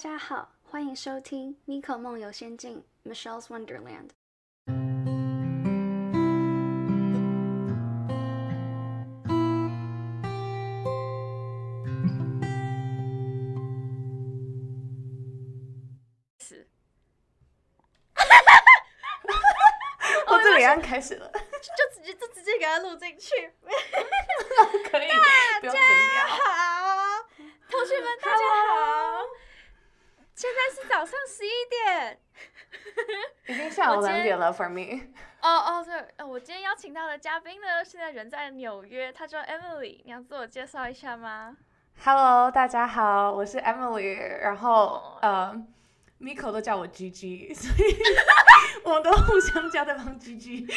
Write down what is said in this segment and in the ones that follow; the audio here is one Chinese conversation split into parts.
家好，欢迎收听《妮可梦游仙境》（Michelle's Wonderland）。是，我这里按开始了，就直接就直接给它录进去。可以，不用剪掉。好，同学们大家好，现在是早上十一点。已经下午我今天两点了，for me。哦哦，对，呃，我今天邀请到的嘉宾呢，现在人在纽约，他叫 Emily，你要自我介绍一下吗？Hello，大家好，我是 Emily，然后哦呃，Miko 都叫我 GG，所以我们都互相叫对方 GG。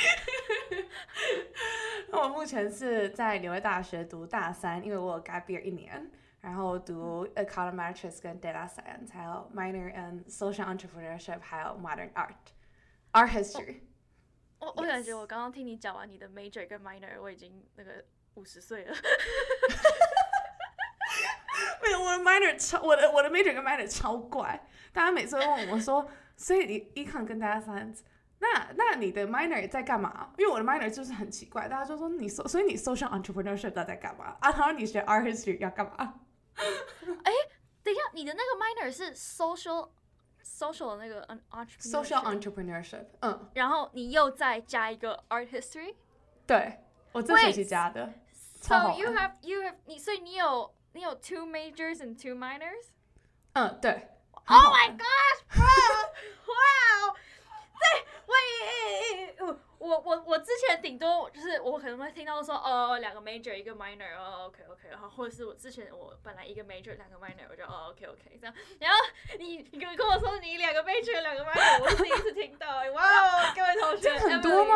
那我目前是在纽约大学读大三，因为我有 gap year 一年，然后读 econometrics 跟 data science，还有 minor in social entrepreneurship，还有 modern art，art history。我我感觉我刚刚听你讲完你的 major 跟 minor，我已经那个五十岁了。没有，我的 minor 超，我的我的 major 跟 minor 超怪，大家每次都问我说，所以你 econ 跟 data science，那那你的 minor 在干嘛？因为我的 minor 就是很奇怪，大家就说你 so 所以你 social entrepreneurship 在干嘛啊？然后你学 art history 要干嘛？等一下，你的那个 minor 是 social social 的那个 entrepreneurship social entrepreneurship，嗯，然后你又再加一个 art history。对我这学期加的，超 So 好 you 玩 have you have 你所以你有你有 two majors and two minors。嗯，对。 Oh my gosh, bro! Wow! 对，喂， 我我我之前顶多就是我可能会听到说哦两个 major 一个 minor 哦 OK OK，然后或者是我之前我本来一个 major 两个 minor 我就哦 OK OK 这样，然后你你跟跟我说你两个 major 两个 minor，我是第一次听到哎，哇哦，各位同学，这样很多吗？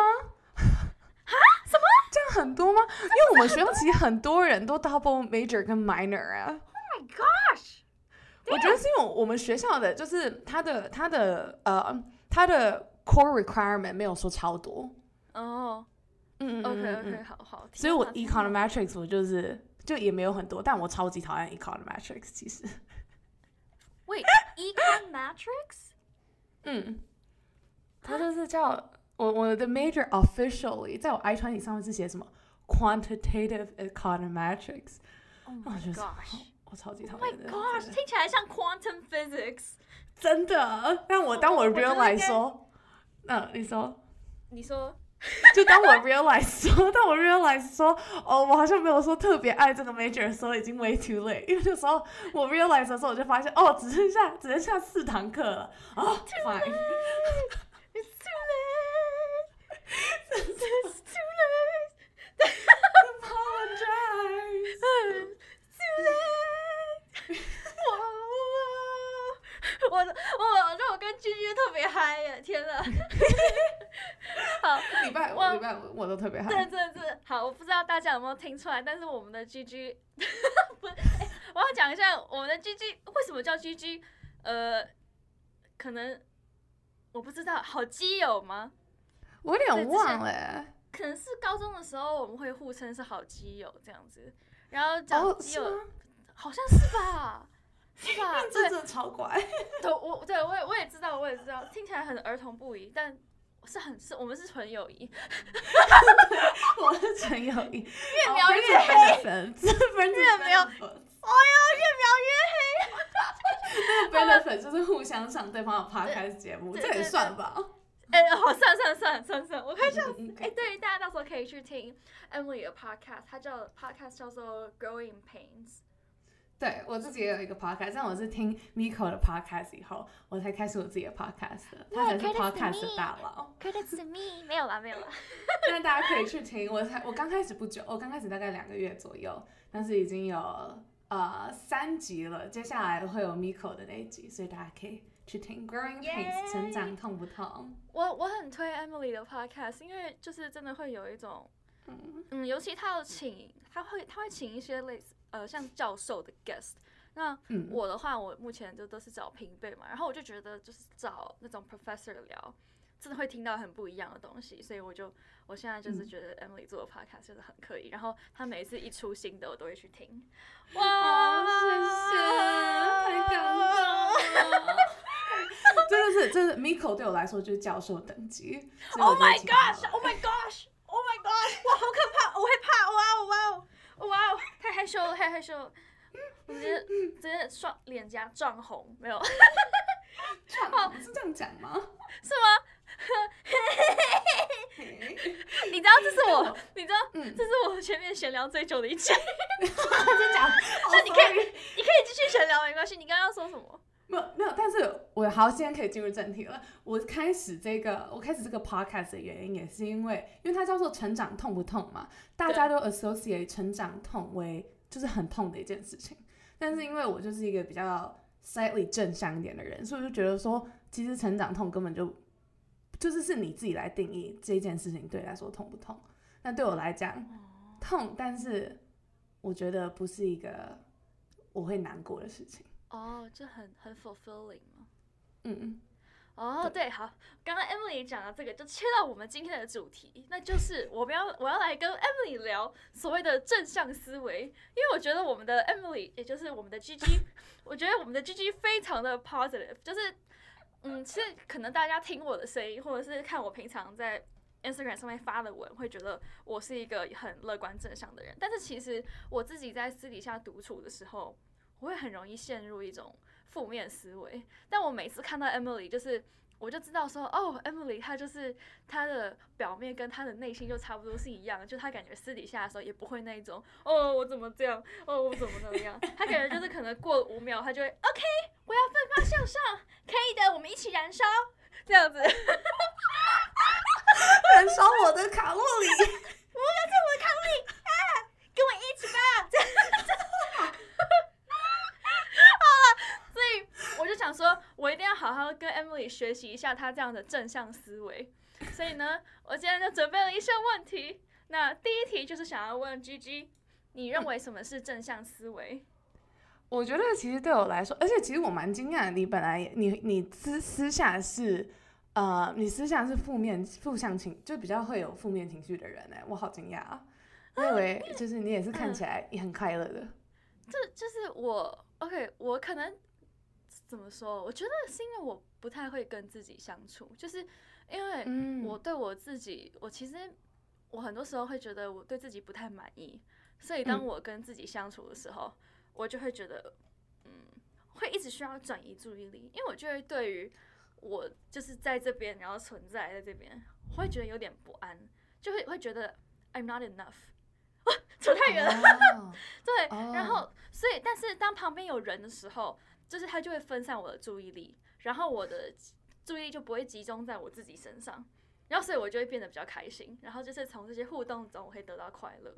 啊？什么这样很多吗？因为我们学校其实很多人都 double major 跟 minor 啊。？Oh my gosh！我觉得是因为我们学校的就是它的它的呃它的 core requirement 没有说超多，哦嗯嗯嗯，OK 嗯 OK，嗯，好好，所以我天哪天哪 econometrics 我就是就也没有很多，但我超级讨厌 econometrics 其实， Wait, econometrics? 嗯，它就是叫我我的 major officially 在我 I 传体上面是写什么 quantitative econometrics， Oh 我 my 觉得 gosh. 我超级讨 Oh my 厌的 gosh，听起来像 quantum physics。真的，但我当我我我觉得应 realize 该说， 嗯，你说。你说就当我 realize 说，当我 realize 说，哦，我好像没有说特别爱这个 major 的时候，已经 way too late。因为那时候我 realize 的时候，我就发现，哦，只剩下只剩下四堂课了。啊、fine。It's too late. It's too late. Apologize。Too late. 哇我我让我跟居居特别嗨呀！天哪。好，礼拜礼拜五我都特别嗨。对对对，好，我不知道大家有没有听出来，但是我们的 G G 我要讲一下我们的 G G 为什么叫 G G，呃，可能我不知道，好基友吗？我有点忘了耶。可能是高中的时候我们会互称是好基友这样子，然后讲哦，基友？好像是吧？是吧？这对，真的超怪。对，我对我也我也知道，我也知道，听起来很儿童不宜，但是很是我们是纯友谊。我是纯友谊，越描越黑越描哎呦，越描越黑。benefit 就是互相上对方的 podcast 节目，这也算吧。哎、好，算算算算算，我快笑死！嗯嗯哎、对，大家到时候可以去听 Emily 的 podcast，它叫 podcast 叫做 Growing Pains。对我自己也有一个 podcast，但我是听 Miko 的 podcast 以后，我才开始我自己的 podcast 的。他才是 podcast 的大佬。Credits to me，没有啦，没有啦。但大家可以去听，我才我刚开始不久，我刚开始大概两个月左右，但是已经有呃三集了，接下来会有 Miko 的那一集，所以大家可以去听 Growing Pains，Yay 成长痛不痛？我我很推 Emily 的 podcast，因为就是真的会有一种，嗯嗯，尤其他有请，他会他会请一些类似呃像教授的 guest。那嗯，我的话，我目前就都是找平辈嘛，然后我就觉得就是找那种 professor 聊，真的会听到很不一样的东西，所以我就我现在就是嗯觉得 Emily 做的 podcast 真的很可以，然后她每次一出新的我都会去听。哇谢谢太感动了真的是真的 Miko 对我来说就是教授等级。Oh my gosh! Oh my gosh! Oh my gosh! 哇，好可怕！我会怕！哇哦哇哦哇哦！太害羞了，太害羞了。我直接直接双脸颊涨红，没有撞是这样讲吗？是吗？你知道这是我，你知道嗯，这是我前面闲聊最久的一集。真假？那你可以你可以继续闲聊，没关系。你刚刚要说什么？没有没有，但是我好，现在可以进入正题了。我开始这个，我开始这个 podcast 的原因也是因为，因为它叫做成长痛不痛嘛，大家都 associate 成长痛为就是很痛的一件事情。但是因为我就是一个比较 slightly 正向一点的人，所以我就觉得说，其实成长痛根本就就是是你自己来定义这件事情对你来说痛不痛。那对我来讲痛，但是我觉得不是一个我会难过的事情。哦，就很很 fulfilling 嘛。嗯。哦，对，好，刚刚 Emily 讲的这个就切到我们今天的主题，那就是我们要我要来跟 Emily 聊所谓的正向思维，因为我觉得我们的 Emily，也就是我们的 GG，我觉得我们的 GG 非常的 positive，就是嗯，其实可能大家听我的声音，或者是看我平常在 Instagram 上面发的文，会觉得我是一个很乐观正向的人，但是其实我自己在私底下独处的时候，我会很容易陷入一种负面思维。但我每次看到 Emily，就是我就知道说，哦，Emily 她就是她的表面跟她的内心就差不多是一样的，就她感觉私底下的时候也不会那一种，哦，我怎么这样，哦，我怎么怎么样，她感觉就是可能过五秒，她就会 OK，我要奋发向上，可以的，我们一起燃烧，这样子。燃烧我的卡路里。跟我一起吧。这样好了，所以我就想说，我一定要好好跟 Emily 学习一下她这样的正向思维。所以呢，我今天就准备了一些问题。那第一题就是想要问 GG，你认为什么是正向思维？我觉得其实对我来说，而且其实我蛮惊讶的，你本来你你私私下是呃，你私下是负面负向情，就比较会有负面情绪的人哎，我好惊讶啊！我以为就是你也是看起来也很快乐的，这就是我 OK，我可能怎么说？我觉得是因为我不太会跟自己相处，就是因为嗯我对我自己，我其实我很多时候会觉得我对自己不太满意，所以当嗯我跟自己相处的时候，我就会觉得，嗯，会一直需要转移注意力，因为我就会对于我就是在这边，然后存在在这边，我会觉得有点不安，就会会觉得 I'm not enough，扯太远了。哦对，哦然后所以，但是当旁边有人的时候，就是他就会分散我的注意力，然后我的注意力就不会集中在我自己身上，然后所以我就会变得比较开心，然后就是从这些互动中我会得到快乐，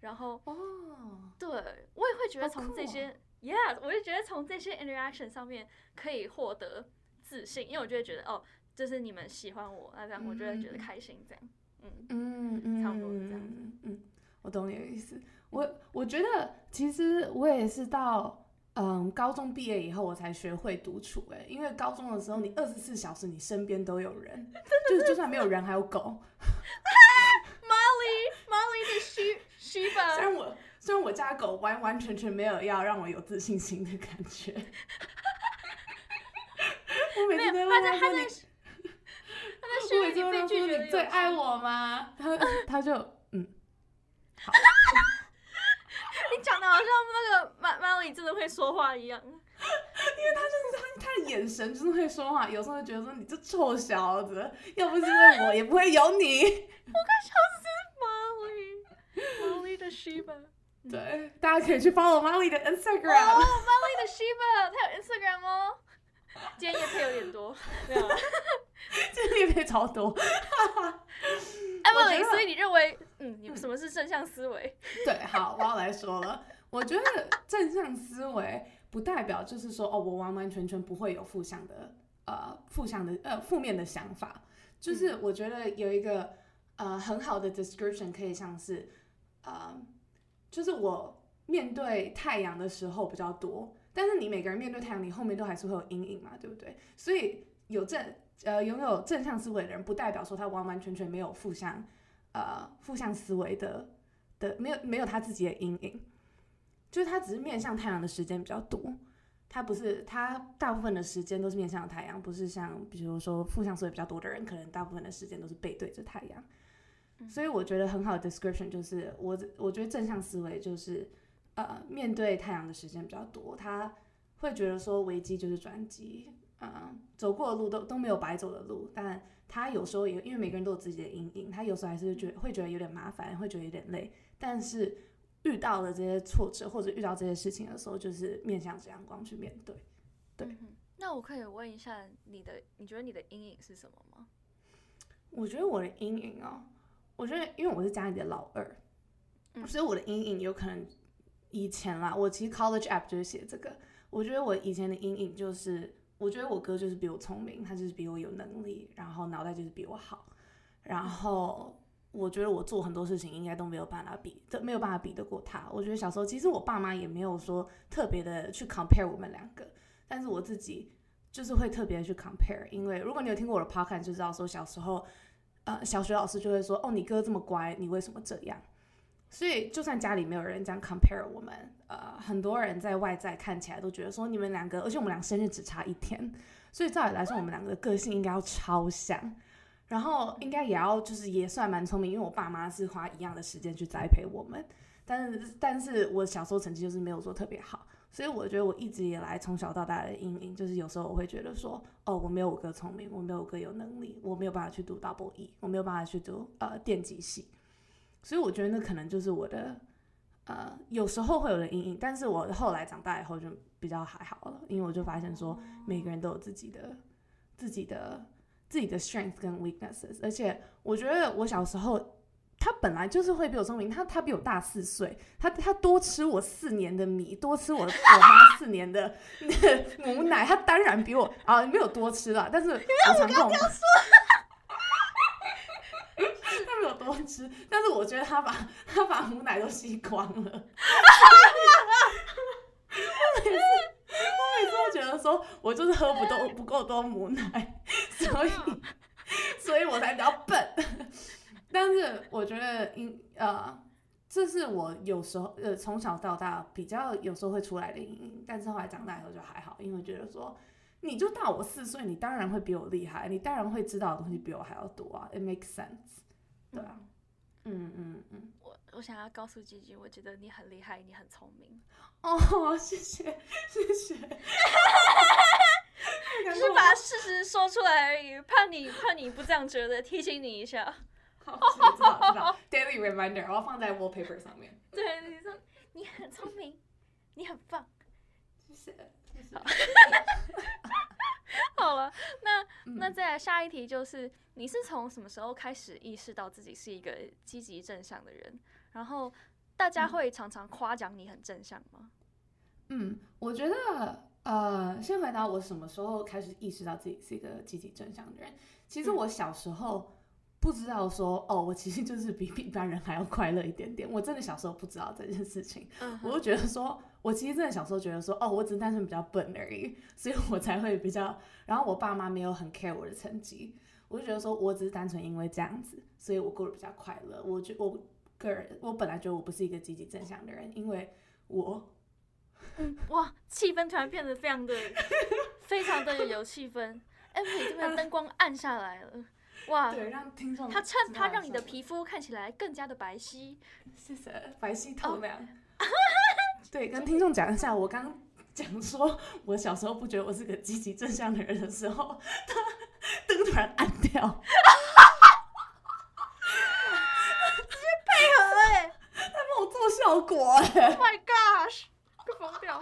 然后哦，对我也会觉得从这些、yeah，我就觉得从这些 interaction 上面可以获得自信，因为我就会觉得哦，就是你们喜欢我，那这样我就会觉得嗯开心，这样，嗯，嗯嗯，差不多是这样子嗯，我懂你的意思。我我觉得其实我也是到嗯高中毕业以后，我才学会独处。哎，因为高中的时候，你二十四小时你身边都有人，就是就算没有人，还有狗。Molly Molly 的虚虚虽，然我虽然我家狗完完全全没有要让我有自信心的感觉，我每次都问他说你，他 在我虚拟每次问他被拒绝的说你最爱我吗？他他就嗯，好，的好像那个 Ma Molly 真的会说话一样。因为他的眼神真的会说话，有时候会觉得说你这臭小子，要不是因为我，也不会有你。Molly Molly 的 Shiba，对，大家可以去 follow Molly 的哦 Instagram。，Molly 的 Shiba，他有 Instagram 哦。今天夜配有点多，没有啊这个也配超多。我觉？Emily，所以你认为，嗯，你什么是正向思维？对，好，我要来说了。我觉得正向思维不代表就是说，哦，我完完全全不会有负向的呃负向的呃负面的想法。就是我觉得有一个呃很好的 description 可以像是呃，就是我面对太阳的时候比较多，但是你每个人面对太阳，你后面都还是会有阴影嘛，对不对？所以有正呃拥有正向思维的人，不代表说他完完全全没有负向呃负向思维的的没有没有他自己的阴影，就是他只是面向太阳的时间比较多。它不是它大部分的时间都是面向太阳，不是像比如说负向思维比较多的人，可能大部分的时间都是背对着太阳。所以我觉得很好的 description 就是我我觉得正向思维就是呃面对太阳的时间比较多，他会觉得说危机就是转机，嗯、走过的路都都没有白走的路，但他有时候也因为每个人都有自己的阴影，他有时候还是觉会觉得有点麻烦，会觉得有点累，但是遇到了这些挫折或者遇到这些事情的时候，就是面向着阳光去面对。对嗯那我可以问一下你的，你觉得你的阴影是什么吗？我觉得我的阴影哦，我觉得因为我是家里的老二，嗯所以我的阴影有可能以前啦，我其实 college app 就是写这个。我觉得我以前的阴影就是，我觉得我哥就是比我聪明，他就是比我有能力，然后脑袋就是比我好，然后我觉得我做很多事情应该都没有办法比，都没有办法比得过他。我觉得小时候其实我爸妈也没有说特别的去 compare 我们两个，但是我自己就是会特别去 compare，因为如果你有听过我的 podcast 就知道说小时候，呃，小学老师就会说，哦，你哥这么乖，你为什么这样？所以就算家里没有人这样 compare 我们，呃，很多人在外在看起来都觉得说你们两个，而且我们俩生日只差一天，所以照理来说我们两个的个性应该要超像，然后应该也要就是也算蛮聪明，因为我爸妈是花一样的时间去栽培我们，但是但是我小时候成绩就是没有说特别好，所以我觉得我一直以来从小到大的阴影就是有时候我会觉得说，哦，我没有我哥聪明，我没有我哥有能力，我没有办法去读 double E，我没有办法去读呃电机系，所以我觉得那可能就是我的呃有时候会有的阴影，但是我后来长大以后就比较还好了，因为我就发现说每个人都有自己的自己的自己的 strength 跟 weaknesses，而且我觉得我小时候。他本来就是会比我聪明，他他比我大四岁，他他多吃我四年的米，多吃我我妈 四年的那 个母奶，他当然比我啊没有多吃了，但是我常跟我说他没有多吃，但是我觉得他把他把母奶都吸光了。我每次我每次都觉得说，我就是喝不多不够多母奶，所以 所以我才比较笨。但是我觉得因呃，这是我有时候呃从小到大比较有时候会出来的阴影，但是后来长大以后就还好，因为觉得说你就大我四岁，你当然会比我厉害，你当然会知道的东西比我还要多啊，it makes sense，对啊，嗯嗯嗯，我我想要告诉吉吉，我觉得你很厉害，你很聪明，哦，谢 谢谢谢，只是把事实说出来而已，怕你怕你不这样觉得，提醒你一下。好，知道知道，daily reminder，我要放在 wallpaper 上面，对，你说你很聪明，你很棒。谢谢谢谢。好了，那嗯那再来下一题就是，你是从什么时候开始意识到自己是一个积极正向的人？然后大家嗯会常常夸奖你很正向吗？嗯，我觉得呃，先回答我什么时候开始意识到自己是一个积极正向的人。其实嗯我小时候不知道说，哦，我其实就是比比一般人还要快乐一点点。我真的小时候不知道这件事情，嗯我就觉得说，我其实真的小时候觉得说，哦，我只是单纯比较笨而已，所以我才会比较。然后我爸妈没有很 care 我的成绩，我就觉得说我只是单纯因为这样子，所以我过得比较快乐。我觉我个人，我本来觉得我不是一个积极正向的人，因为我嗯，哇，气氛突然变得非常的 非常的有气氛。Emily 这边灯光暗下来了，哇，对让听众他趁他让你的皮肤看起来更加的白皙。谢谢白皙透亮。对，跟听众讲一下，我刚讲说我小时候不觉得我是个积极正向的人的时候，他灯突然暗掉，配合哎他帮我做效果哎、，Oh my gosh，快疯掉。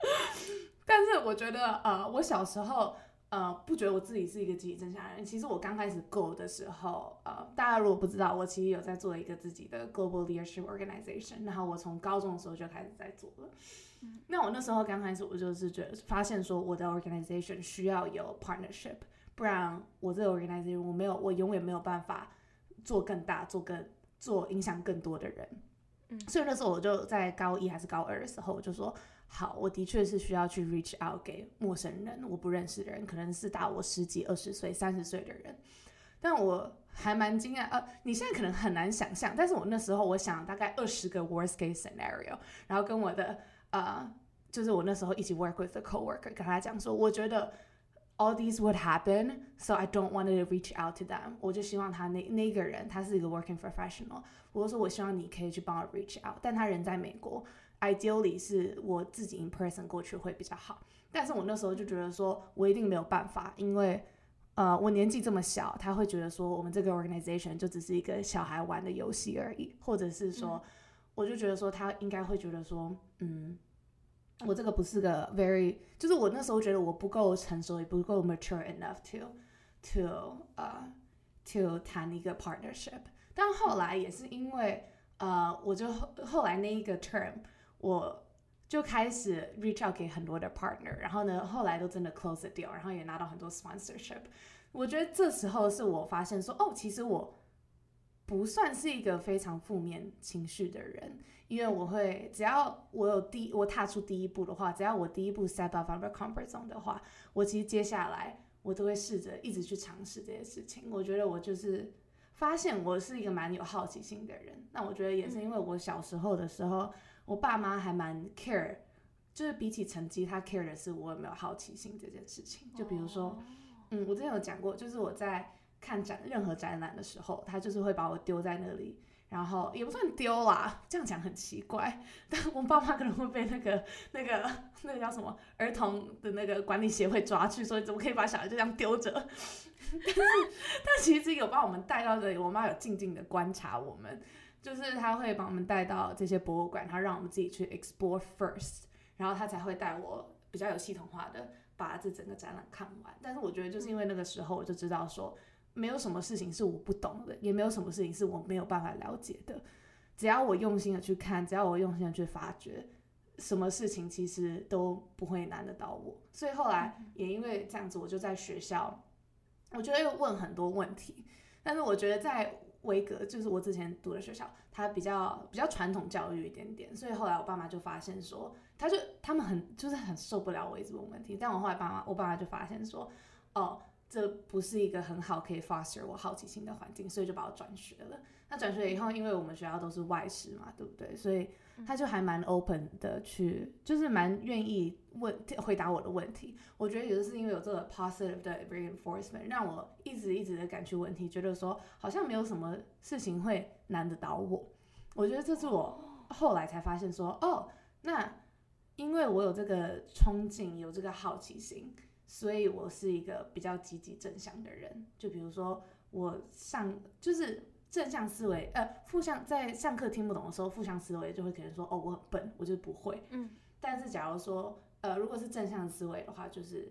但是我觉得呃，我小时候呃不觉得我自己是一个积极正向的人。其实我刚开始 Go 的时候，呃，大家如果不知道，我其实有在做一个自己的 Global Leadership Organization，然后我从高中的时候就开始在做了。那我那时候刚开始，我就是觉得发现说我的 organization 需要有 partnership，不然我这个 organization 我没有，我永远没有办法做更大，做更做影响更多的人。所以那时候我就在高一还是高二的时候，我就说好，我的确是需要去 reach out 给陌生人，我不认识的人，可能是大我十几、二十岁、三十岁的人。但我还蛮惊讶，呃，你现在可能很难想象，但是我那时候我想大概二十个 worst case scenario，然后跟我的呃就是我那时候一起 work with the coworker，跟他讲说，我觉得 all these would happen, so I don't want to reach out to them。我就希望他那那个人他是一个 working professional，我就说我希望你可以去帮我 reach out，但他人在美国，ideally 是我自己 in person 过去会比较好。但是我那时候就觉得说我一定没有办法，因为呃我年纪这么小，他会觉得说我们这个 organization 就只是一个小孩玩的游戏而已，或者是说，我就觉得说他应该会觉得说，嗯。我这个不是个 very，就是我那时候觉得我不够成熟，也不够 mature enough to to 呃、to 谈一个 partnership。但后来也是因为呃，我就后后来那一个 term，我就开始 reach out 给很多的 partner，然后呢，后来都真的 close the deal，然后也拿到很多 sponsorship。我觉得这时候是我发现说，哦，其实我不算是一个非常负面情绪的人。因为我会，只要我有第我踏出第一步的话，只要我第一步 step out from the comfort zone 的话，我其实接下来我都会试着一直去尝试这些事情。我觉得我就是发现我是一个蛮有好奇心的人。那我觉得也是因为我小时候的时候，我爸妈还蛮 care，就是比起成绩，他 care 的是我有没有好奇心这件事情。就比如说，嗯，我之前有讲过，就是我在看展任何展览的时候，他就是会把我丢在那里。然后也不算丢啦，这样讲很奇怪。但我爸妈可能会被那个、那个、那个叫什么儿童的那个管理协会抓去，所以怎么可以把小孩就这样丢着？但是，但其实有把我们带到这里，我妈有静静的观察我们，就是他会把我们带到这些博物馆，他让我们自己去 explore first，然后他才会带我比较有系统化的把这整个展览看完。但是我觉得就是因为那个时候我就知道说。没有什么事情是我不懂的，也没有什么事情是我没有办法了解的。只要我用心的去看，只要我用心的去发掘，什么事情其实都不会难得到我。所以后来也因为这样子，我就在学校，我觉得又问很多问题。但是我觉得在维格，就是我之前读的学校，它比较比较传统教育一点点。所以后来我爸妈就发现说，他就他们很就是很受不了我一直问问题。但我后来爸妈，我爸妈就发现说，哦。这不是一个很好可以 foster 我好奇心的环境，所以就把我转学了。那转学以后，因为我们学校都是外师嘛，对不对？所以他就还蛮 open 的去，就是蛮愿意问回答我的问题。我觉得也是因为有这个 positive 的 reinforcement，让我一直一直的敢去问题，觉得说好像没有什么事情会难得倒我。我觉得这是我后来才发现说，哦，那因为我有这个冲劲，有这个好奇心。所以我是一个比较积极正向的人，就比如说我上就是正向思维，呃，负向在上课听不懂的时候，负向思维就会可能说，哦，我很笨，我就不会。嗯。但是假如说，呃，如果是正向思维的话，就是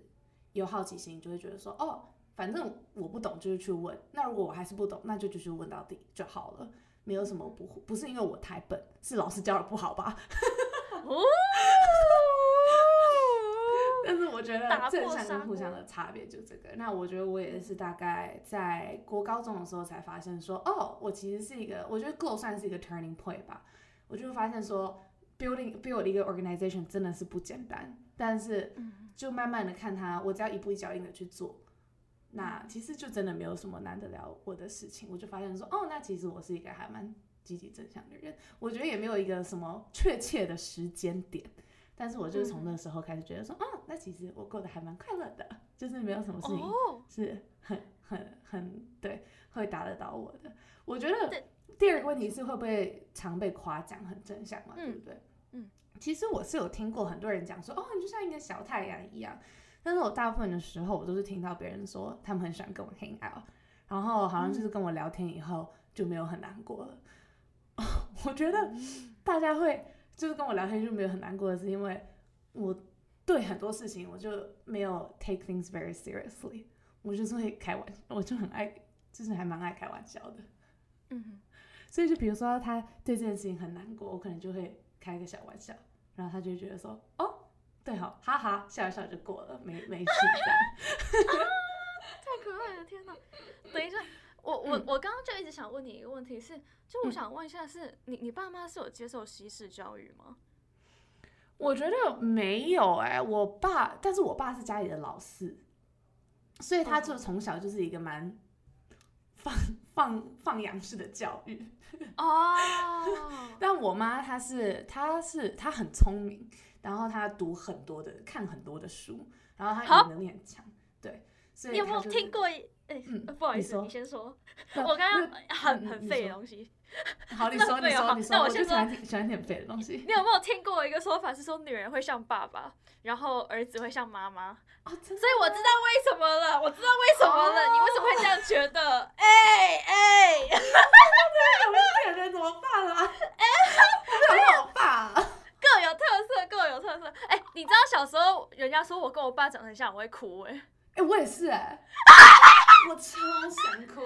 有好奇心，就会觉得说，哦，反正我不懂就是去问，那如果我还是不懂，那就继续问到底就好了，没有什么不不是因为我太笨，是老师教的不好吧？哦。我觉得正向跟负向的差别就这个。那我觉得我也是大概在国高中的时候才发现说，哦，我其实是一个，我觉得够算是一个 turning point 吧。我就发现说，building build 一个 organization 真的是不简单。但是就慢慢的看他，我只要一步一脚印的去做，那其实就真的没有什么难得了我的事情。我就发现说，哦，那其实我是一个还蛮积极正向的人。我觉得也没有一个什么确切的时间点。但是我就是从那时候开始觉得说，啊，那其实我过得还蛮快乐的，就是没有什么事情是很很很对会打得到我的。我觉得第二个问题是会不会常被夸奖很正向嘛，对不对？嗯，其实我是有听过很多人讲说，哦，你就像一个小太阳一样。但是我大部分的时候，我都是听到别人说他们很喜欢跟我 hang out，然后好像就是跟我聊天以后就没有很难过了。我觉得大家会。就是跟我聊天就没有很难过的是，因为我对很多事情我就没有 take things very seriously，我就是会开玩笑，我就很爱，就是还蛮爱开玩笑的。嗯，所以就比如说他对这件事情很难过，我可能就会开个小玩笑，然后他就觉得说，哦，对好，哈哈，笑一笑就过了，没没事这样。太可爱了，天哪！等一下。我我我刚刚就一直想问你一个问题，是就我想问一下，是你你爸妈是有接受西式教育吗？我觉得没有哎，我爸，但是我爸是家里的老四，所以他就从小就是一个蛮放放放养式的教育哦。但我妈她是她是她很聪明，然后她读很多的，看很多的书，然后他好语言能力很强，对，所以你有没有听过一？哎、嗯不好意思，你先说。我刚刚很嗯很废的东西。好，你说，你说，你说，那我先说喜欢听喜欢听很废的东西。你有没有听过一个说法是说女人会像爸爸，然后儿子会像妈妈？哦，所以我知道为什么了，我知道为什么了。哦你为什么会这样觉得？哎哎，有点人怎么办啊？哎我没有老爸啊。各有特色，各有特色。哎、你知道小时候人家说我跟我爸长得很像，我会哭哎、哎、我也是哎、我超想哭，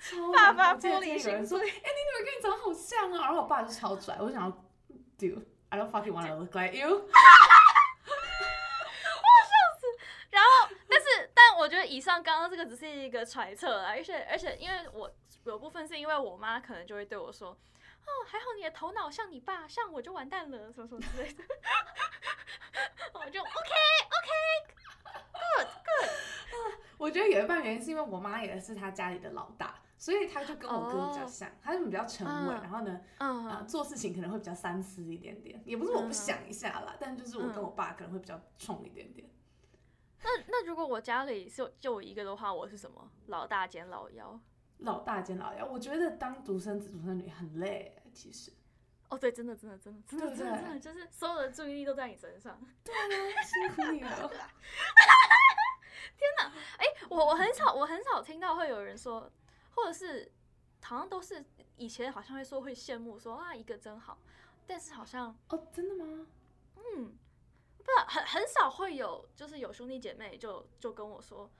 超爸爸玻璃听有人说，心哎、你女儿跟你长得好像啊，然后我爸就超拽，我就想要，dude。I don't fucking wanna look like you。然后，但是，但我觉得以上刚刚这个只是一个揣测啦，而且而且，因为我有部分是因为我妈可能就会对我说，哦，还好你的头脑像你爸，像我就完蛋了，什么什么之类的。我就 OK OK good good，我觉得有一半原因是因为我妈也是他家里的老大，所以他就跟我哥比较哦像，他就比较沉稳，嗯然后呢，嗯啊、做事情可能会比较三思一点点，也不是我不想一下啦，但就是我跟嗯我爸可能会比较冲一点点。那那如果我家里是就我一个的话，我是什么？老大兼老幺。老大兼老幺，我觉得当独生子、独生女很累，其实。哦，对，真的，真的，真的，真的，真的，真的，就是所有的注意力都在你身上。对啊辛苦你了。哎、我我很少我很少听到会有人说，或者是好像都是以前好像会说会羡慕说啊一个真好，但是好像哦，真的吗？嗯，不很很少会有就是有兄弟姐妹就就跟我说，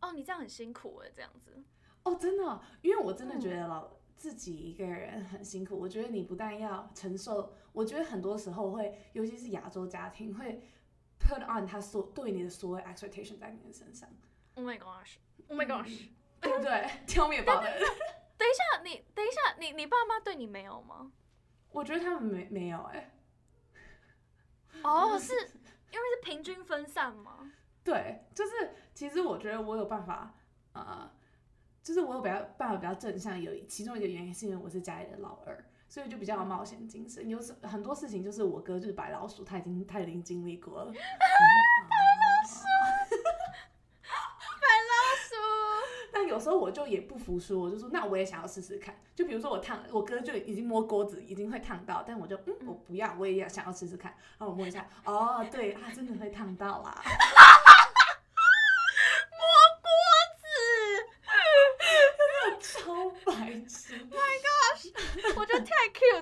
哦你这样很辛苦哎这样子，哦，真的哦、因为我真的嗯觉得老、自己一个人很辛苦。我觉得你不但要承受，我觉得很多时候会，尤其是亚洲家庭会 put on 他所对你的所有 expectation 在你的身上，Oh my gosh，Oh my gosh，、对不对？Tell me about it。等一下你等一下你你爸妈对你没有吗？我觉得他们没没有哎、哦，是因为是平均分散吗？对，就是其实我觉得我有办法，呃，就是我有比较办法比较正向，有其中一个原因是因为我是家里的老二，所以就比较有冒险精神。有时很多事情就是我哥就是白老鼠，他已经他已经经历过了。白老鼠，白老鼠，但有时候我就也不服输，我就说那我也想要试试看。就比如说我烫，我哥就已经摸锅子，已经会烫到，但我就嗯我不要，我也要想要试试看。然后我摸一下，哦，对，他真的会烫到啦。超 白痴。我觉得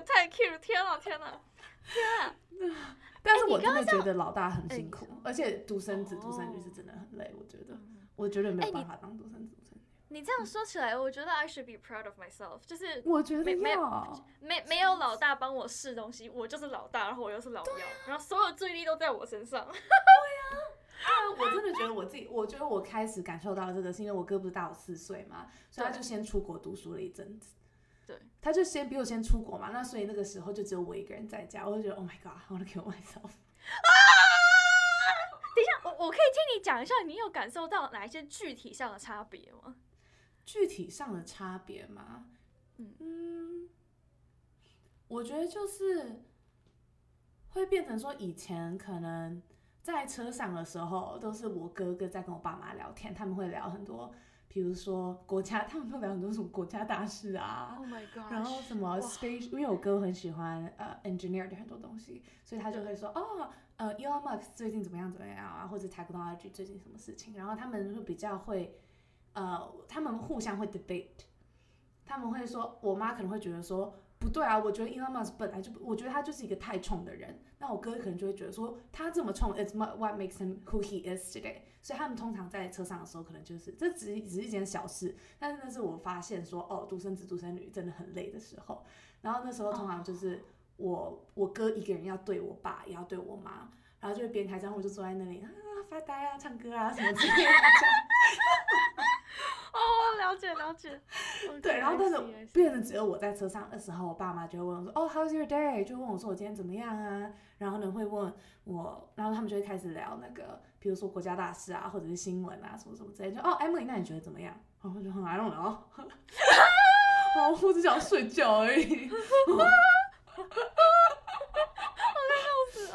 太 cute 天啊天哪天啊！但是我真的觉得老大很辛苦说，而且独生子、独生女哦是真的很累。我觉得，我觉得没有办法当独生子、独生女。你这样说起来，我觉得 I should be proud of myself，就是我觉得没没有，没没有老大帮我试东西，我就是老大，然后我又是老幺，然后所有注意力都在我身上。对啊，我真的觉得我自己，我觉得我开始感受到这个，是因为我哥不是大我四岁嘛，所以他就先出国读书了一阵子。对，他就先比我先出国嘛，那所以那个时候就只有我一个人在家，我就觉得 Oh my God，I want to kill myself。等一下，我我可以听你讲一下，你有感受到哪一些具体上的差别吗？具体上的差别吗？嗯嗯，我觉得就是会变成说，以前可能在车上的时候，都是我哥哥在跟我爸妈聊天，他们会聊很多，比如说国家，他们都聊很多什么国家大事啊。Oh my god！然后什么 space，因为我哥很喜欢呃 engineer 的很多东西，所以他就会说哦呃 Elon Musk 最近怎么样怎么样啊，或者 technology 最近什么事情，然后他们会比较会呃他们互相会 debate，他们会说我妈可能会觉得说不对啊，我觉得 Elon Musk 本来就我觉得他就是一个太冲的人，那我哥可能就会觉得说他这么冲，it's what what makes him who he is today，所以他们通常在车上的时候可能就是这只是只是一件小事，但是那是我发现说，哦，独生子独生女真的很累的时候。然后那时候通常就是我我哥一个人要对我爸，也要对我妈，然后就会边开车，然后我就坐在那里啊发呆啊、唱歌啊什么之类的。哦，了解了解。对，然后但是变得只有我在车上的时候，我爸妈就会问我说，哦，How's your day？就问我说我今天怎么样啊？然后呢会问我，然后他们就会开始聊那个，比如说国家大事啊，或者是新闻啊，什么什么之类的。就哦，Emily，那你觉得怎么样？然后我就很 I don't know。哦，我只想睡觉而已。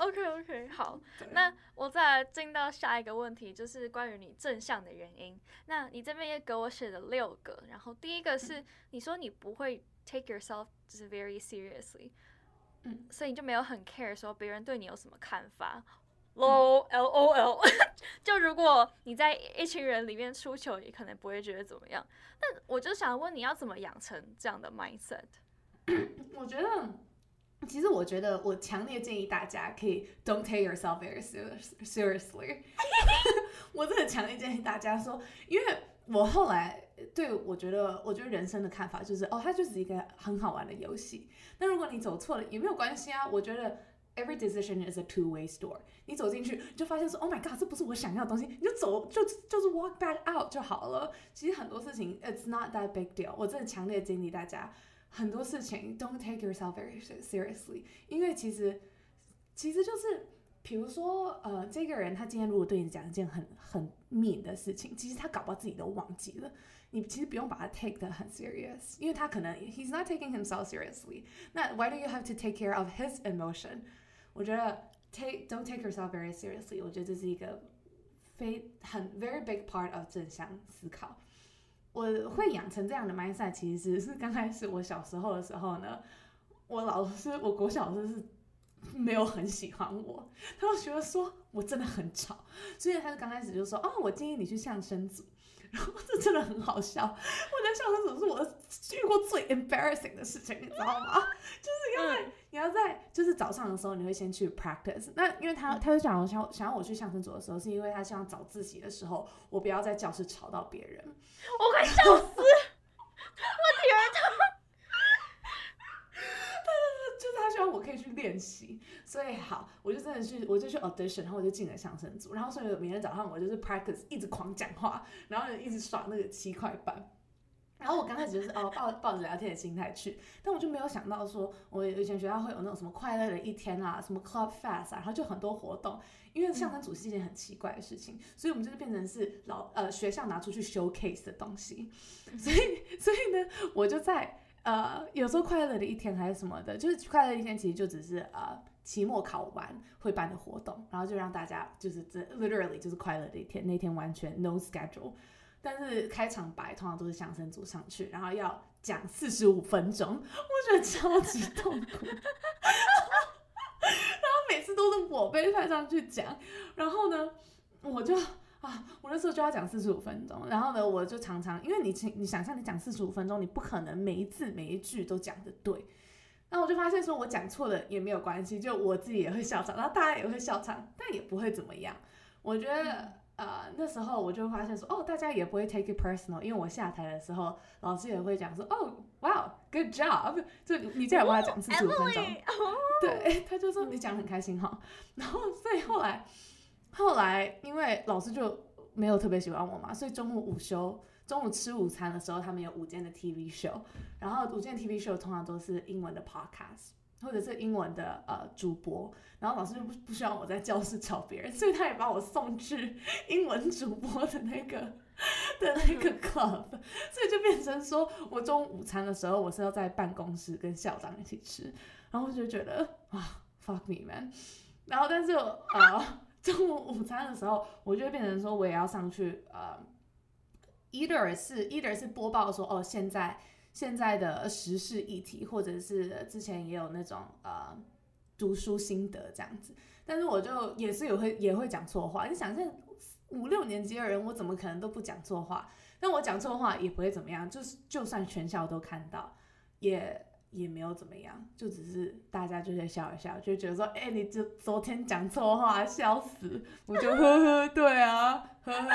OK OK OK，好，那我再来进到下一个问题，就是关于你正向的原因。那你这边也给我写了六个，然后第一个是你说你不会 take yourself 就是 very seriously，嗯，所以你就没有很 care 说别人对你有什么看法。lol l o l，就如果你在一群人里面出糗，你可能不会觉得怎么样。但我就想问你要怎么养成这样的 mindset？我觉得，其实我觉得我强烈建议大家可以 don't take yourself very seriously。我真的强烈建议大家说，因为我后来对我觉得，我觉得人生的看法就是，哦，它就是一个很好玩的游戏。那如果你走错了也没有关系啊，我觉得。Every decision is a two-way store。你走进去，就发现说，Oh my God，这不是我想要的东西，你就走，就就是 walk back out 就好了。其实很多事情，it's not that big deal。我真的强烈建议大家，很多事情 don't take yourself very seriously，因为其实其实就是，比如说，呃，这个人他今天如果对你讲一件很很 mean 的事情，其实他搞不好自己都忘记了。你其实不用把他 take 得很 serious，因为他可能 he's not taking himself seriously。那 why do you have to take care of his emotion？我觉得 take don't take yourself very seriously，我觉得这是一个非很 very big part of 正向思考。 我会养成这样的 mindset，其实是刚开始我小时候的时候呢，我老师，我国小老师是没有很喜欢我，他就觉得说我真的很吵，所以他就刚开始就说，哦，我建议你去相声组。然后这真的很好笑，我在相声组是我遇过最 embarrassing 的事情，你知道吗？就是因为你要在就是早上的时候，你会先去 practice。那因为他他就想想想要我去相声组的时候，是因为他希望早自习的时候，我不要在教室吵到别人。我快笑死！我天就是他希望我可以去练习，所以好，我就真的去，我就去 audition，然后我就进了相声组，然后所以每天早上我就是 practice，一直狂讲话，然后一直耍那个七块板。然后我刚开始就是哦抱抱着聊天的心态去，但我就没有想到说，我以前学校会有那种什么快乐的一天啊，什么 club fest 啊，然后就很多活动。因为相声组是一件很奇怪的事情，所以我们就是变成是老呃学校拿出去 showcase 的东西。所以 所以呢，我就在呃有时候快乐的一天还是什么的，就是快乐一天其实就只是呃期末考完会办的活动，然后就让大家就是这 literally 就是快乐的一天，那天完全 no schedule。但是开场白通常都是相声组上去，然后要讲四十五分钟，我觉得超级痛苦。然后每次都是我被派上去讲，然后呢，我就啊，我那时候就要讲四十五分钟，然后呢，我就常常因为你你想象你讲四十五分钟，你不可能每一字每一句都讲的对。那我就发现说我讲错了也没有关系，就我自己也会笑场，然后大家也会笑场，但也不会怎么样。我觉得。呃，那时候我就发现说，哦，大家也不会 take it personal，因为我下台的时候，老师也会讲说，哦，wow，good job，就你这样帮他讲四十五分钟，对，他就说你讲很开心哈，然后所以后来，后来因为老师就没有特别喜欢我嘛，所以中午午休，中午吃午餐的时候，他们有午间的 TV show，然后午间 TV show 通常都是英文的 podcast。或者是英文的呃主播，然后老师就不不希望我在教室吵别人，所以他也把我送去英文主播的那个 的那个 club，所以就变成说我中午午餐的时候，我是要在办公室跟校长一起吃，然后我就觉得啊 fuck me man，然后但是呃中午午餐的时候，我就会变成说我也要上去呃，either 是 either 是播报说哦现在。现在的时事议题，或者是之前也有那种呃读书心得这样子，但是我就也是有会也会讲错话。你想象五六年级的人，我怎么可能都不讲错话？但我讲错话也不会怎么样，就是就算全校都看到，也也没有怎么样，就只是大家就会笑一笑，就觉得说，哎，你这昨天讲错话，笑死！我就呵呵，对啊，呵呵。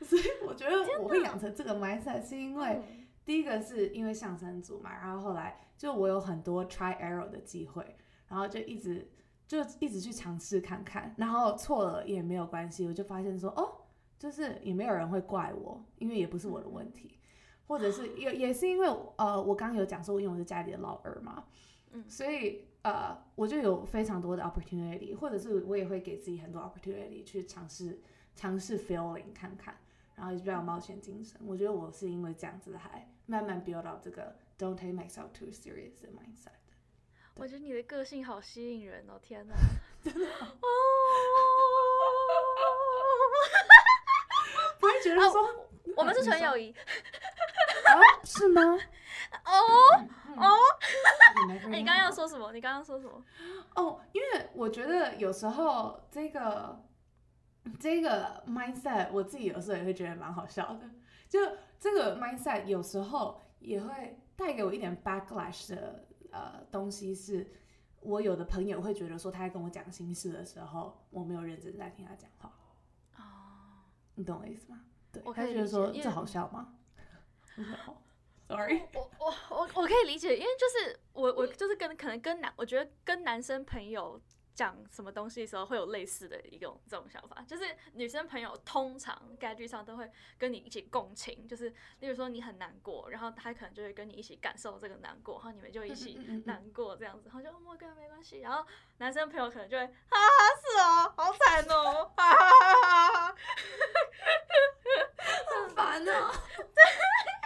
所以我觉得我会养成这个 mindset 是因为。第一个是因为相声组嘛，然后后来就我有很多 try error 的机会，然后就一直就一直去尝试看看，然后错了也没有关系，我就发现说哦，就是也没有人会怪我，因为也不是我的问题，或者是也也是因为呃我刚刚有讲说，因为我是家里的老二嘛，嗯，所以呃我就有非常多的 opportunity，或者是我也会给自己很多 opportunity 去尝试尝试 feeling 看看。然后也比较有冒险精神，我觉得我是因为这样子还慢慢 build up 这个 don't take myself too serious 的 mindset。我觉得你的个性好吸引人哦！天哪，哦，不会觉得说我们是纯友谊 是吗？哦。哦，你刚刚要说什么？你刚刚说什么？哦，因为我觉得有时候这个这个 mindset，我自己有时候也会觉得蛮好笑的。就这个 mindset 有时候也会带给我一点 backlash 的呃东西，是我有的朋友会觉得说他在跟我讲心事的时候，我没有认真在听他讲话。哦，你懂我意思吗？对，他觉得说这好笑吗？Sorry，我我我我可以理解，因为就是我我就是跟可能跟男，我觉得跟男生朋友讲什么东西的时候会有类似的一种这种想法，就是女生朋友通常概率上都会跟你一起共情，就是例如说你很难过，然后他可能就会跟你一起感受这个难过，然后你们就一起难过这样子，然后就哦，跟没关系，然后男生朋友可能就会哈哈是哦，好惨哦，哈哈哈哈哈。哈，很烦哦。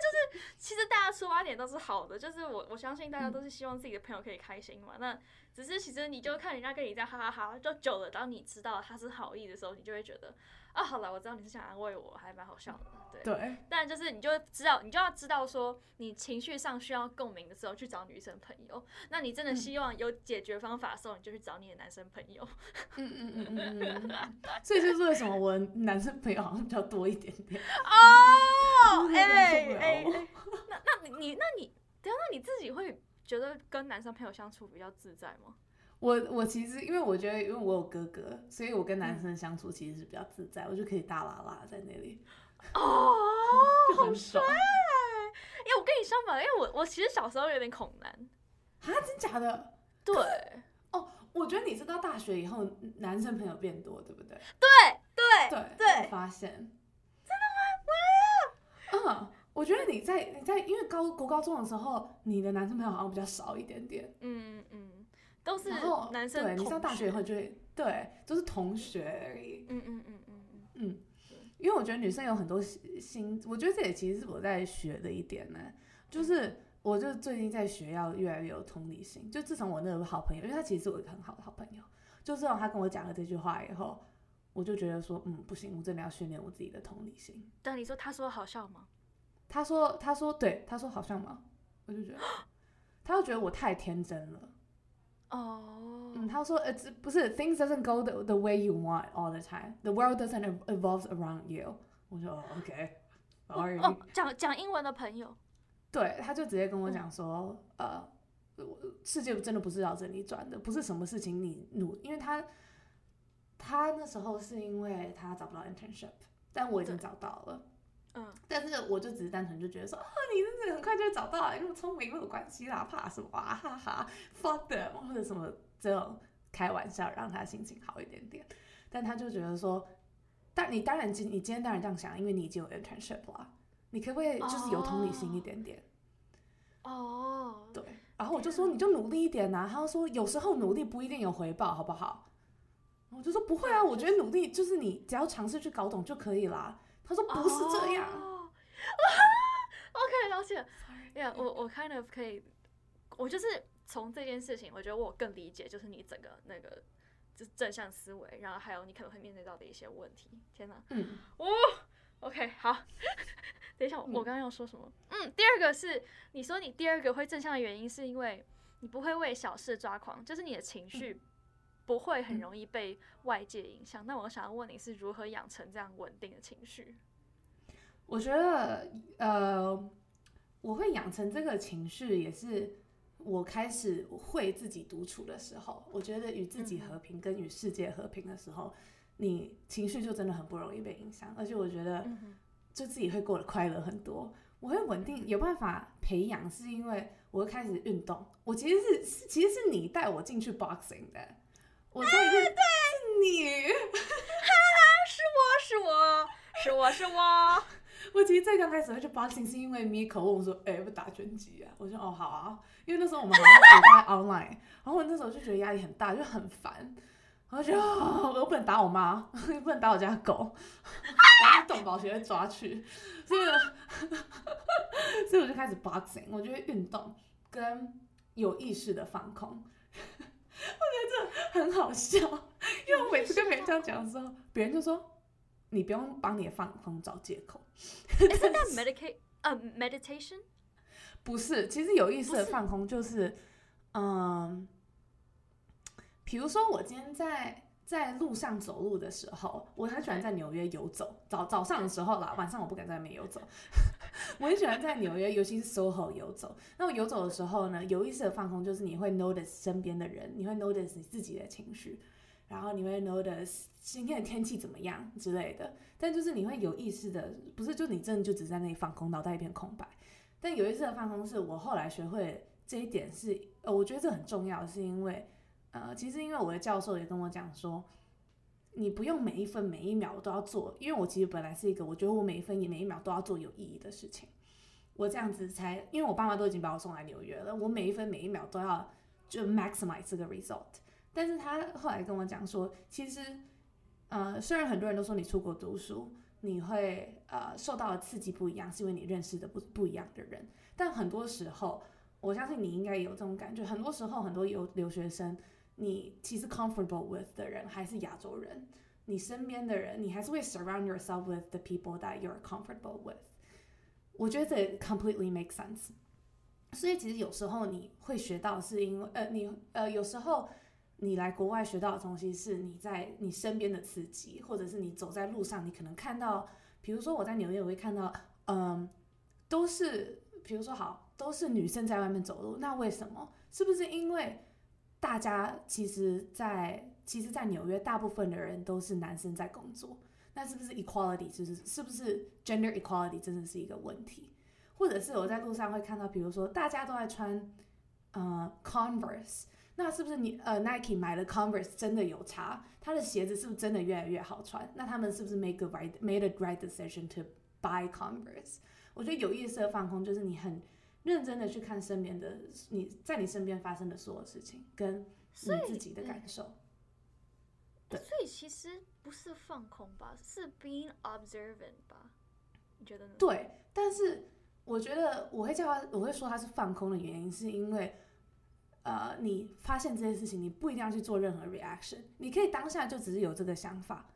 就是。其实大家出发点都是好的，就是我我相信大家都是希望自己的朋友可以开心嘛。那只是其实你就看人家跟你这样哈哈哈，就久了，当你知道他是好意的时候，你就会觉得啊，好了，我知道你是想安慰我，还蛮好笑的，对。对，但就是你就知道，你就要知道说，你情绪上需要共鸣的时候去找女生朋友。那你真的希望有解决方法的时候，你就去找你的男生朋友。嗯嗯嗯嗯 所以就是为什么我男生朋友好像比较多一点点。哦，哎哎，哎 那那你你那你，等一下那你自己会觉得跟男生朋友相处比较自在吗？我我其实因为我觉得，因为我有哥哥，所以我跟嗯男生相处其实是比较自在，我就可以大啦啦在那里，哦，就很爽。因为我跟你相反，因为我我其实小时候有点恐男，啊，真假的？对 哦我觉得你是到大学以后，男生朋友变多，对不对？对对对，对我发现。我觉得你在你在因为高国高中的时候，你的男生朋友好像比较少一点点，嗯嗯，都是然后男生对你上同大学以后学就会对，都是同学而已。嗯嗯嗯嗯嗯，嗯，因为我觉得女生有很多心心，我觉得这也其实是我在学的一点呢，就是我就最近在学要越来越有同理心。就自从我那个好朋友，因为他其实是我一个很好的好朋友，就自从他跟我讲了这句话以后，我就觉得说，嗯，不行，我真的要训练我自己的同理心。但你说他说好笑吗？他说，他说，对，他说好像吗？我就觉得，他就觉得我太天真了。哦，嗯，他说，呃，这不是 things doesn't go the the way you want all the time. The world doesn't ev- evolve around you. 我说哦，OK，sorry、哦，讲讲英文的朋友，对，他就直接跟我嗯讲说，呃，世界真的不是绕着你转的，不是什么事情你努，因为他他那时候是因为他找不到 internship，但我已经找到了。嗯，但是我就只是单纯就觉得说，啊，你真的很快就会找到，你那么聪明没有关系啦，怕什么啊，哈哈，fuck them 或者什么这种开玩笑，让他心情好一点点。但他就觉得说，但你当然今你今天当然这样想，因为你已经有 internship 啦，你可不可以就是有同理心一点点？哦，对，然后我就说你就努力一点呐、他就说有时候努力不一定有回报，好不好？我就说不会啊，我觉得努力就是你只要尝试去搞懂就可以啦。他说不是这样，哦 OK，了解。Yeah，我我 kind of 可以，我就是从这件事情，我觉得我更理解，就是你整个那个就是正向思维，然后还有你可能会面对到的一些问题。天哪，嗯，哦，OK，好。等一下，我刚刚要说什么？嗯，第二个是你说你第二个会正向的原因，是因为你不会为小事抓狂，就是你的情绪不会很嗯容易被外界影响。那我想要问你是如何养成这样稳定的情绪？我觉得呃，我会养成这个情绪，也是我开始会自己独处的时候。我觉得与自己嗯和平跟与世界和平的时候，你情绪就真的很不容易被影响，而且我觉得就自己会过得快乐很多。我会稳定有办法培养，是因为我会开始运动。我其实是是其实是你带我进去 boxing 的，我在认、是你。是我是我是我 是我。我其实最刚开始会去 boxing 是因为 Miko 问我说：“哎、要不打拳击啊？”我说：“哦，好啊。”因为那时候我们好像只在 online，然后我那时候就觉得压力很大，就很烦。我就、哦、我又不能打我妈，又不能打我家狗，然后动保协会抓去，所以所以我就开始 boxing。我就会运动跟有意识的放空。我觉得这很好笑，因为我每次跟别人这样讲的时候，别人就说你不用帮你的放空找借口。Isn't that medicate 呃 meditation？不是，其实有意思的放空就是，嗯，比如说我今天在在路上走路的时候，我很喜欢在纽约游走。早早上的时候啦，晚上我不敢在外面游走。我很喜欢在纽约，尤其是 SOHO 游走。那我游走的时候呢，有意识的放空就是你会 notice 身边的人，你会 notice 你自己的情绪，然后你会 notice 今天的天气怎么样之类的。但就是你会有意识的，不是就你真的就只在那里放空，脑袋一片空白。但有意识的放空是我后来学会这一点是，呃，我觉得这很重要，是因为，呃，其实因为我的教授也跟我讲说，你不用每一分每一秒都要做，因为我其实本来是一个我觉得我每一分每一秒都要做有意义的事情，我这样子才，因为我爸妈都已经把我送来纽约了，我每一分每一秒都要就 maximize 这个 result。但是他后来跟我讲说，其实，呃，虽然很多人都说你出国读书，你会呃受到的刺激不一样，是因为你认识的不不一样的人。但很多时候，我相信你应该也有这种感觉。很多时候，很多留留学生，你其实 comfortable with 的人还是亚洲人，你身边的人，你还是会 surround yourself with the people that you're comfortable with。我觉得这 completely make sense。所以其实有时候你会学到，是因为呃你呃有时候你来国外学到的东西是你在你身边的刺激，或者是你走在路上，你可能看到，比如说我在纽约，我会看到，嗯，都是比如说好，都是女生在外面走路，那为什么？是不是因为大家其实在，其实，在纽约，大部分的人都是男生在工作，那是不是 equality 就是是不是 gender equality 真的是一个问题？或者是我在路上会看到，比如说大家都在穿呃 Converse，那是不是你呃 Nike 买了 Converse 真的有差？他的鞋子是不是真的越来越好穿？那他们是不是 make a right made a right decision to buy Converse？我觉得有意思的放空就是你很认真的去看身边的你在你身边发生的所有事情，跟你自己的感受。对所以其实不是放空吧，是 being observant 吧？你觉得呢？对，但是我觉得我会叫他，我会说他是放空的原因，是因为，呃，你发现这件事情，你不一定要去做任何 reaction，你可以当下就只是有这个想法，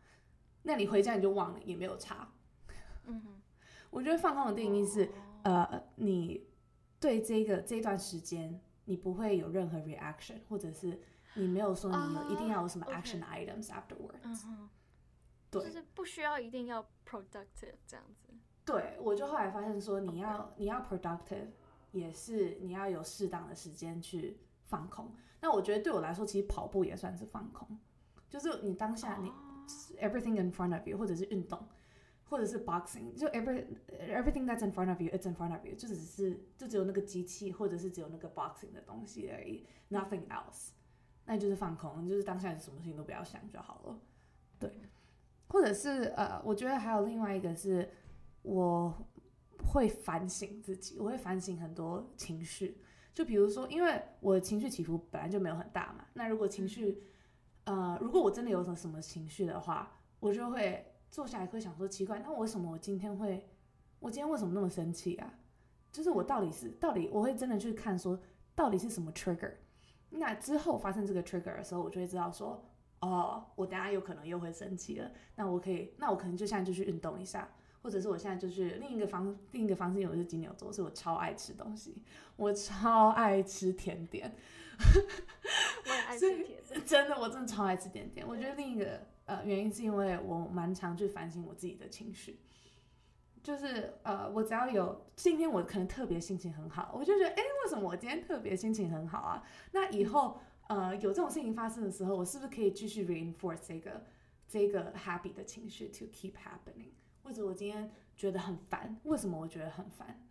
那你回家你就忘了，也没有差。嗯哼，我觉得放空的定义是，哦呃，你对这个这段时间，你不会有任何 reaction，或者是你没有说你有一定要有什么 action items afterwards。对就是不需要一定要 productive 这样子。对，我就后来发现说，你要你要 productive，也是你要有适当的时间去放空。那我觉得对我来说，其实跑步也算是放空，就是你当下你、everything in front of you，或者是运动，或者是 boxing，就 every everything that's in front of you，it's in front of you，就只是就只有那个机器，或者是只有那个 boxing 的东西而已，nothing else。那就是放空，就是当下什么事情都不要想就好了。对，或者是呃，我觉得还有另外一个是。我会反省自己，我会反省很多情绪。就比如说，因为我的情绪起伏本来就没有很大嘛，那如果情绪，呃，如果我真的有什么什么情绪的话，我就会坐下来会想说，奇怪，那为什么我今天会，我今天为什么那么生气啊？就是我到底是到底，我会真的去看说，到底是什么 trigger。那之后发生这个 trigger 的时候，我就会知道说，哦，我等下有可能又会生气了。那我可以，那我可能就现在就去运动一下。或者是我现在就去另一个方另一个方式，因为我是金牛座，所以我超爱吃东西，我超爱吃甜点，我也爱吃甜的。真的我真的超爱吃甜点。我觉得另一个呃原因是因为我蛮常去反省我自己的情绪，就是呃我只要有今天我可能特别心情很好，我就觉得哎为什么我今天特别心情很好啊？那以后呃有这种事情发生的时候，我是不是可以继续 reinforce 这个这个 happy 的情绪 to keep happening？或者我今天觉得很烦，为什么我觉得很烦？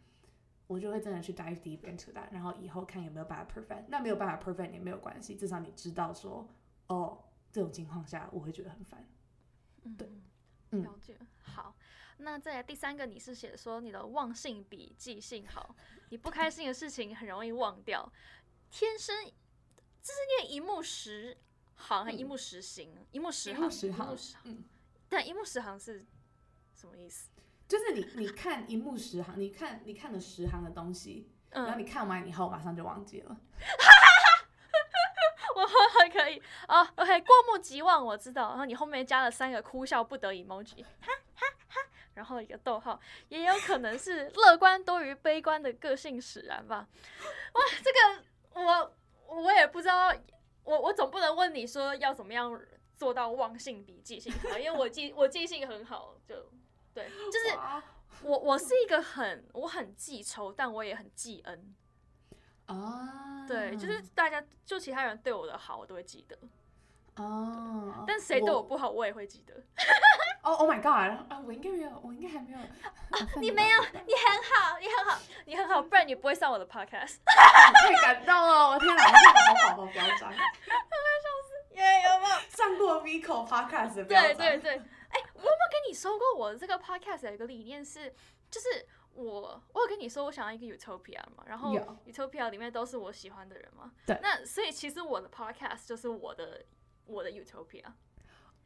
我就会真的去 dive deep into that，然后以后看有没有办法 prevent。那没有办法 prevent 也没有关系，至少你知道说，哦，这种情况下我会觉得很烦。对了解。好，那再来第三个，你是写说你的忘性比记性好，你不开心的事情很容易忘掉，天生这是念一目十行还一目十行？一目十目十行。嗯，但一目十行是什么意思？就是你你看一目十行，你看你看了十行的东西，然后嗯，你看完以后马上就忘记了。我 还可以啊。OK，过目即忘，我知道。然后你后面加了三个哭笑不得 emoji，哈哈哈，然后一个逗号，也有可能是乐观多于悲观的个性使然吧。哇，这个我我也不知道，我我总不能问你说要怎么样做到忘性比记性好，因为我记我记性很好，就对，就是我我是一个很我很记仇，但我也很记恩。啊，对，就是大家就其他人对我的好，我都会记得，哦，但谁对我不好，我也会记得。哦，Oh my god！啊，我应该没有，我应该还没有。你没有，你很好，你很好，你很好，不然你不会上我的 podcast。太感动了！我天哪，我天哪，好宝宝标章，耶，有没有？上过 Vico podcast 的。对对对，哎、我有没有跟你说过，我这个 podcast 有一个理念是，就是我我有跟你说我想要一个 utopia 嘛，然后 utopia 里面都是我喜欢的人嘛，对。那所以其实我的 podcast 就是我的我的 utopia，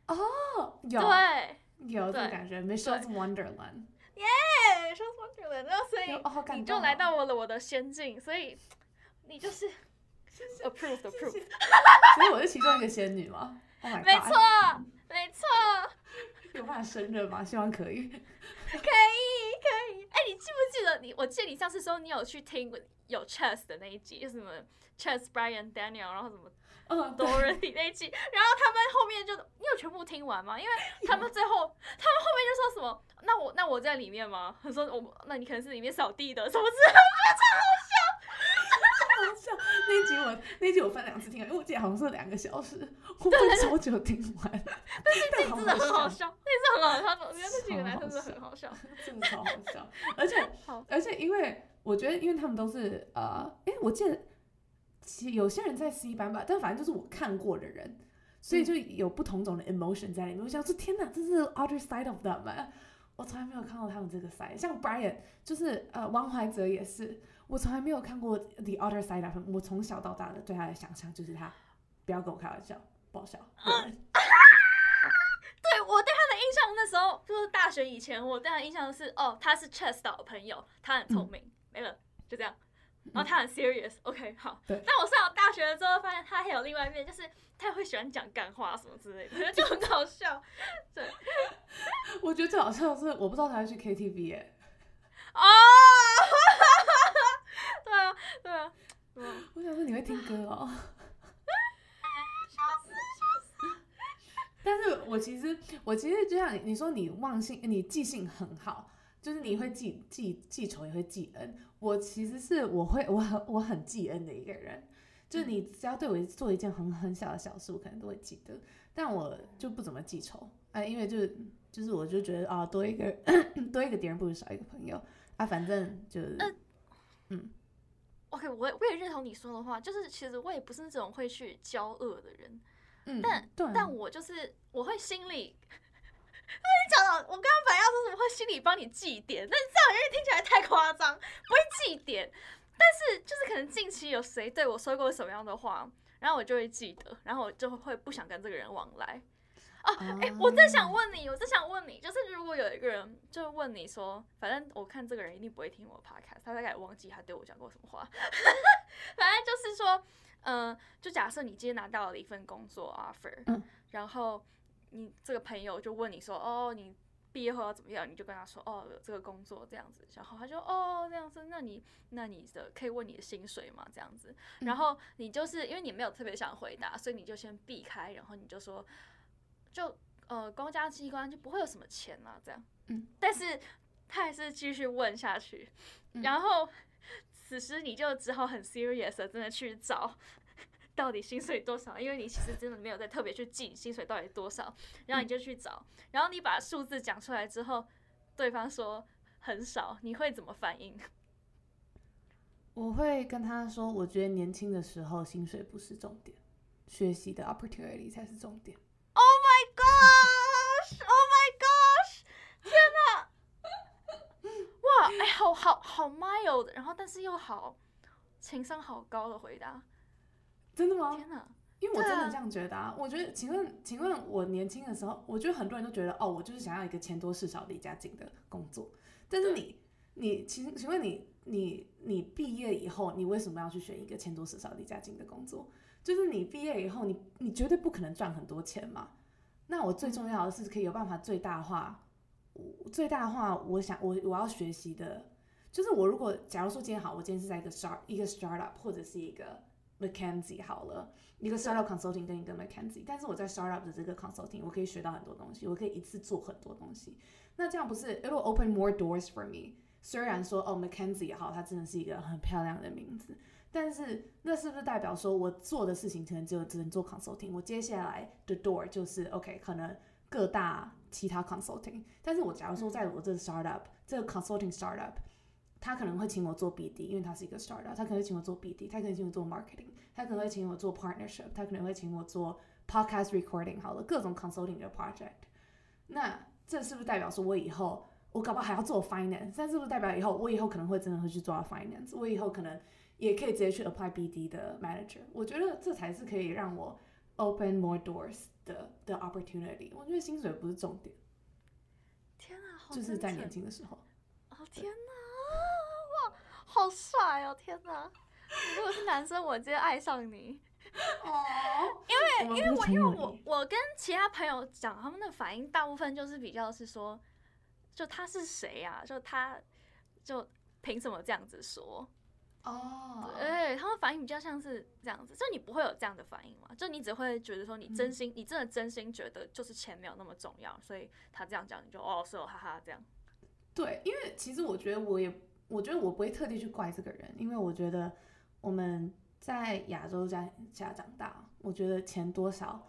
哦，有对，有这感觉，Michelle's Wonderland。哎，说说这个，然后所以。你就来到我的我的仙境，所以你就是 approved approved，所以我是其中一个仙女吗？Oh 没错，没错，有办法胜任吗？希望可以。可以可以。哎、你记不记得你？我记得你上次说你有去听有 Chess 的那一集，就是什么 Chess Brian Daniel，然后什么 嗯，Dorothy 那一集，然后他们后面就你有全部听完吗？因为他们最后他们后面就说什么？那我那我在里面吗？他说我那你可能是里面扫地的什么之类的。好笑。那一集我那一集我分两次听，因为我记得好像是两个小时，我分超久听完。但是 真的很好，笑，那集很好笑，我觉得那几个男生真的很好笑。真的超好笑。而且 而且因为我觉得，因为他们都是呃，哎，我记得其有些人在 C 班吧，但反正就是我看过的人。所以就有不同种的 emotion 在里面。我想说，天哪，这是 other side of them，欸我从来没有看过他们这个 side。像 Brian，就是呃，王怀哲也是，我从来没有看过 the other side of him。我从小到大的对他的想象就是他，不要跟我开玩笑，不好笑。对我对他的印象，那时候就是大学以前，我对他的印象是，哦，他是 Chess 的好朋友，他很聪明，没了，就这样。然后他很 serious，OK，、好。对但我上了大学了之后，发现他还有另外一面，就是他会喜欢讲干话什么之类的，就很好笑。对我觉得最好笑的是，我不知道他会去 KTV 耶、哦，对啊，对啊，嗯，我想说你会听歌哦。但是我其实，我其实就像你你说，你忘性，你记性很好，就是你会记记记仇，也会记恩。我其实是我会我很我很记恩的一个人，就是你只要对我做一件很很小的小事，我可能都会记得，但我就不怎么记仇，哎、因为就是就是我就觉得啊，多一个 多一个敌人不如少一个朋友啊，反正就是。呃 OK，我也我也认同你说的话，就是其实我也不是那种会去交恶的人，嗯，但但我就是我会心里，你讲到我刚刚本来要说什么会心里帮你记点，但是这样因为听起来太夸张，不会记点，但是就是可能近期有谁对我说过什么样的话，然后我就会记得，然后我就会不想跟这个人往来。哦，哎、我真想问你，我真想问你，就是如果有一个人就问你说，反正我看这个人一定不会听我 podcast，他大概也忘记他对我讲过什么话，反正就是说，嗯、就假设你今天拿到了一份工作 offer，、嗯。然后你这个朋友就问你说，哦，你毕业后要怎么样？你就跟他说，哦，有这个工作这样子，然后他就哦这样子，那你那你的可以问你的薪水吗？这样子，嗯。然后你就是因为你没有特别想回答，所以你就先避开，然后你就说，就呃公家机关就不会有什么钱啊，这样，嗯，但是他还是继续问下去，嗯然后此时你就只好很 serious 的真的去找。到底薪水多少？因为你其实真的没有在特别去记薪水到底多少，然后你就去找，然后你把数字讲出来之后，对方说很少，你会怎么反应？我会跟他说，我觉得年轻的时候薪水不是重点，学习的 opportunity 才是重点。Oh my gosh! Oh my gosh! 天哪！哇，哎、好好好 mild，然后但是又好情商好高的回答。真的吗？天哪！因为我真的这样觉得啊。我觉得，请问，请问我年轻的时候，我觉得很多人都觉得，哦，我就是想要一个钱多事少、离家近的工作。但是你，你请请问你你你毕业以后，你为什么要去选一个钱多事少离家近的工作？就是你毕业以后，你你绝对不可能赚很多钱嘛。那我最重要的是可以有办法最大化，我最大化我想我我要学习的，就是我如果假如说今天好，我今天是在一个 start 一个 startup 或者是一个 McKenzie 好了，一个 startup consulting 跟一个 McKenzie，但是我在 startup 的这个 consulting 我可以学到很多东西，我可以一次做很多东西。那这样不是 it will open more doors for me。虽然说哦 McKenzie 也好，它真的是一个很漂亮的名字，但是那是不是代表说我做的事情可能只有只能做 consulting？我接下来的 door 就是 OK，可能各大其他 consulting。但是我假如说在我这 startup 这个 consulting startup，他可能会请我做 BD，因为他是一个 startup，他可能会请我做 BD，他可能请我做 marketing，他可能会请我做 partnership，他可能会请我做 podcast recording，好了，各种 consulting 的 project。那这是不是代表说我以后我搞不好还要做 finance？但是不是代表以后我以后可能会真的会去做到 finance？我以后可能也可以直接去 apply BD 的 manager？我觉得这才是可以让我 open more doors 的的 opportunity。我觉得薪水不是重点，天啊，好就是在年轻的时候。哦天哪，哇，好帅哦！天哪，你如果是男生，我直接爱上你。哦，因为因为我因为我我跟其他朋友讲，他们的反应大部分就是比较是说，就他是谁呀、就他就凭什么这样子说？哦，对，他们反应比较像是这样子，就你不会有这样的反应嘛？就你只会觉得说，你真心，你真的真心觉得就是钱没有那么重要，所以他这样讲，你就哦是哦，哈哈这样。对，因为其实我觉得我也，我觉得我不会特地去怪这个人，因为我觉得我们在亚洲家家长大，我觉得钱多少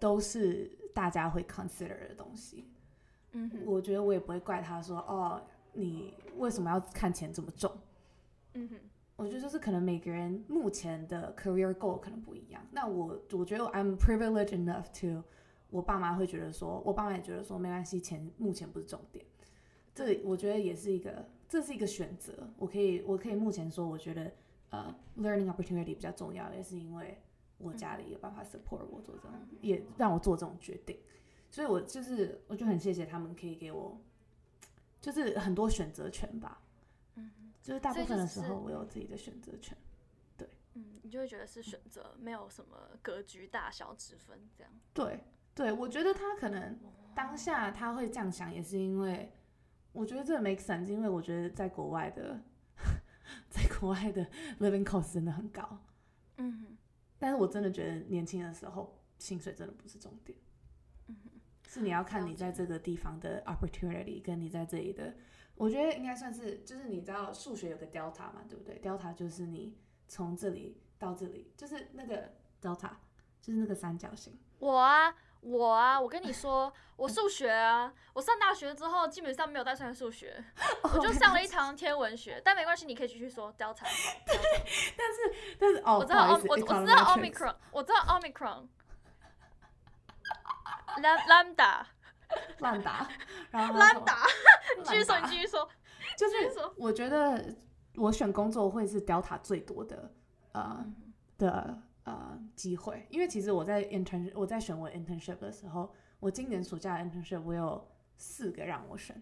都是大家会 consider 的东西。嗯哼，我觉得我也不会怪他说，哦，你为什么要看钱这么重？嗯哼，我觉得就是可能每个人目前的 career goal 可能不一样。那我我觉得 I'm privileged enough to，我爸妈会觉得说，我爸妈也觉得说没关系，钱目前不是重点。这我觉得也是一个，这是一个选择。我可以我可以目前说，我觉得呃 learning opportunity 比较重要，也是因为我家里有办法 support 我做这种，也让我做这种决定。所以我就是我就很谢谢他们可以给我，就是很多选择权吧。嗯就是大部分的时候我有自己的选择权。对嗯，你就会觉得是选择，没有什么格局大小之分这样。对对，我觉得他可能当下他会这样想，也是因为我觉得这个 make sense，因为我觉得在国外的，在国外的 living cost 真的很高。嗯，但是我真的觉得年轻的时候薪水真的不是重点，嗯，是你要看你在这个地方的 opportunity，跟你在这里的，我觉得应该算是，就是你知道数学有个 delta 嘛，对不对？delta 就是你从这里到这里，就是那个 delta，就是那个三角形。我啊，我啊，我跟你说，我数学啊，我上大学之后基本上没有再上数学，我就上了一堂天文学，但没关系，你可以继续说 delta。对但是但是哦，我知道我我知道 omicron，我知道 omicron。乱打，然后他说 lambda，继续说，你继续说，就是。我觉得我选工作会是 delta 最多的呃嗯。的呃机会，因为其实我在 intern 我在选我 internship 的时候，我今年暑假的 internship 我有四个让我选，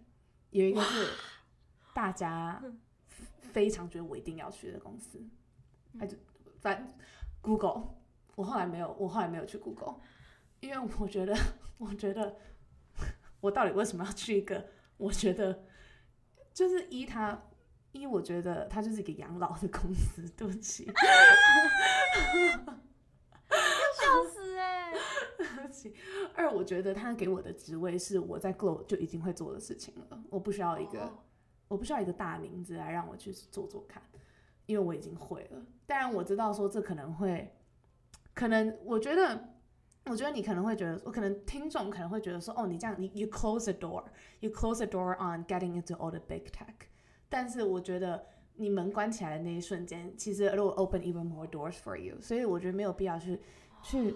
有一个是大家嗯非常觉得我一定要去的公司，他就反 Google，我后来没有，我后来没有去 Google，因为我觉得，我觉得我到底为什么要去一个？我觉得就是一他一，我觉得他就是一个养老的公司，对不起，笑死哎、对不起。二，我觉得他给我的职位是我在 Glow 就已经会做的事情了，我不需要一个。哦我不需要一个大名字来让我去做做看，因为我已经会了。当然我知道说这可能会，可能我觉得，我觉得你可能会觉得，我可能听众可能会觉得说，哦，你这样你 you close the door，you close the door on getting into all the big tech。但是我觉得你门关起来的那一瞬间，其实 it will open even more doors for you。所以我觉得没有必要去去，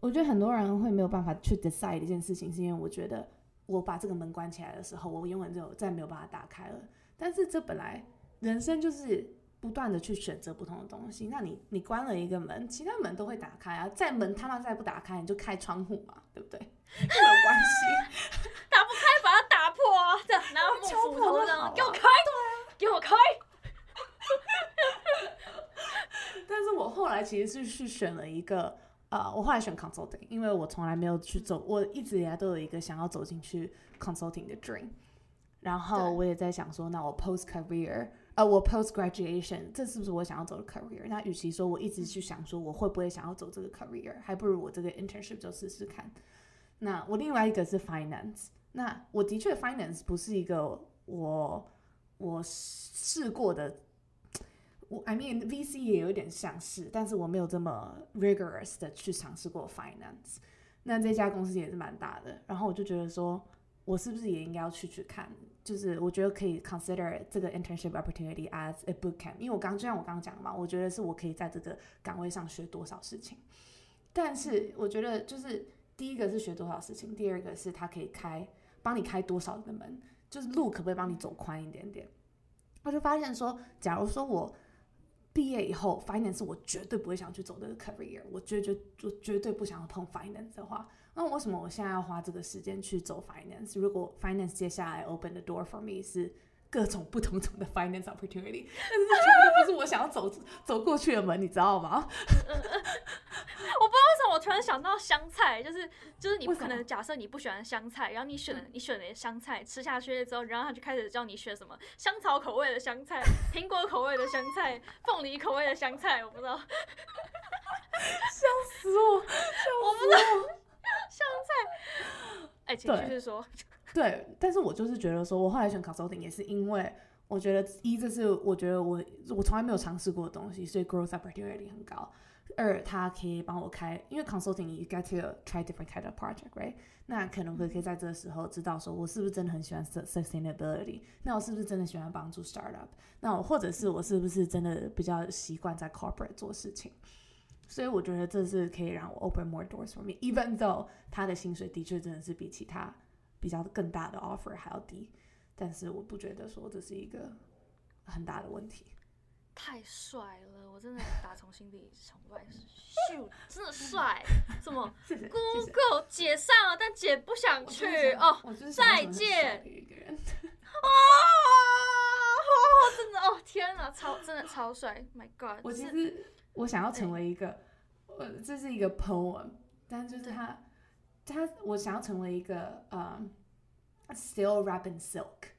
我觉得很多人会没有办法去 decide 一件事情，是因为我觉得我把这个门关起来的时候，我永远就再没有办法打开了。但是这本来人生就是不断的去选择不同的东西。那你你关了一个门，其他门都会打开啊。再门他妈再不打开，你就开窗户嘛，对不对？没有关系。打不开把它打破啊，这样拿木敲斧头这样破就好了给我开。但是我后来其实是去选了一个，呃，我后来选 consulting，因为我从来没有去走，我一直以来都有一个想要走进去 consulting 的 dream。然后我也在想说，那我 post career，呃，我 post graduation，这是不是我想要走的 career？那与其说我一直去想说我会不会想要走这个 career，还不如我这个 internship 就试试看。那我另外一个是 finance，那我的确 finance 不是一个我我试过的，我 I mean VC 也有点像是，但是我没有这么 rigorous 的去尝试过 finance。那这家公司也是蛮大的，然后我就觉得说，我是不是也应该要去去看？就是我觉得可以 consider 这个 internship opportunity as a boot camp，因为我刚就像我刚刚讲的嘛，我觉得是我可以在这个岗位上学多少事情。但是我觉得就是第一个是学多少事情，第二个是他可以开帮你开多少的门，就是路可不可以帮你走宽一点点。我就发现说，假如说我毕业以后，finance 我绝对不会想去走这个 career，我绝绝我绝对不想要碰 finance 的话，那为什么我现在要花这个时间去走 finance？如果 finance 接下来 open the door for me 是各种不同种的 finance opportunity，但是这绝对不是我想要走走过去的门，你知道吗？我突然想到香菜，就是就是你不可能假设你不喜欢香菜，然后你选了你选了香菜吃下去之后，然后他就开始教你选什么香草口味的香菜、苹果口味的香菜、凤梨口味的香菜，我不知道 笑死我！我不知道 香菜。哎，请继续说。对，但是我就是觉得说，我后来选 consulting 也是因为我觉得一这是我觉得我我从来没有尝试过的东西，所以 growth opportunity 很高。二，它可以帮我开，因为 consulting you get to try different kind of project，right？那可能会可以在这个时候知道说我是不是真的很喜欢 sus- sustainability，那我是不是真的喜欢帮助 startup？那我或者是我是不是真的比较习惯在 corporate 做事情？所以我觉得这是可以让我 open more doors for me，even though 他的薪水的确真的是比其他比较更大的 offer 还要低，但是我不觉得说这是一个很大的问题。太帅了，我真的打从心底崇拜。秀，真的帅。什么。Google 姐上了，但姐不想去哦。再见的一个人。哦，真的哦，天哪，超真的超帅，My God！我其实我想要成为一个，呃，这是一个 poem，但就是他他我想要成为一个呃、still rap and silk。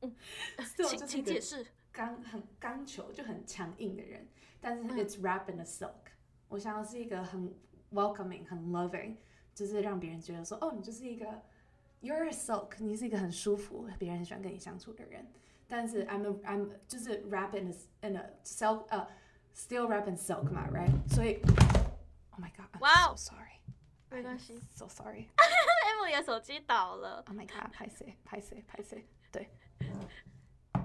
嗯 请就是请解释。刚很刚球就很强硬的人，但是嗯 it's rap and a silk。我想要是一个很 welcoming、很 loving，就是让别人觉得说，哦，你就是一个 you're a silk，你是一个很舒服，别人很喜欢跟你相处的人。但是 I'm a, I'm 就是 rap and a, and a silk 呃、still rap and silk 嘛，right？所以 oh my god，I'm 哇哦 so sorry，没关系 so sorry。 Emily 的手机倒了。 Oh my god，拍谁拍谁拍谁，对，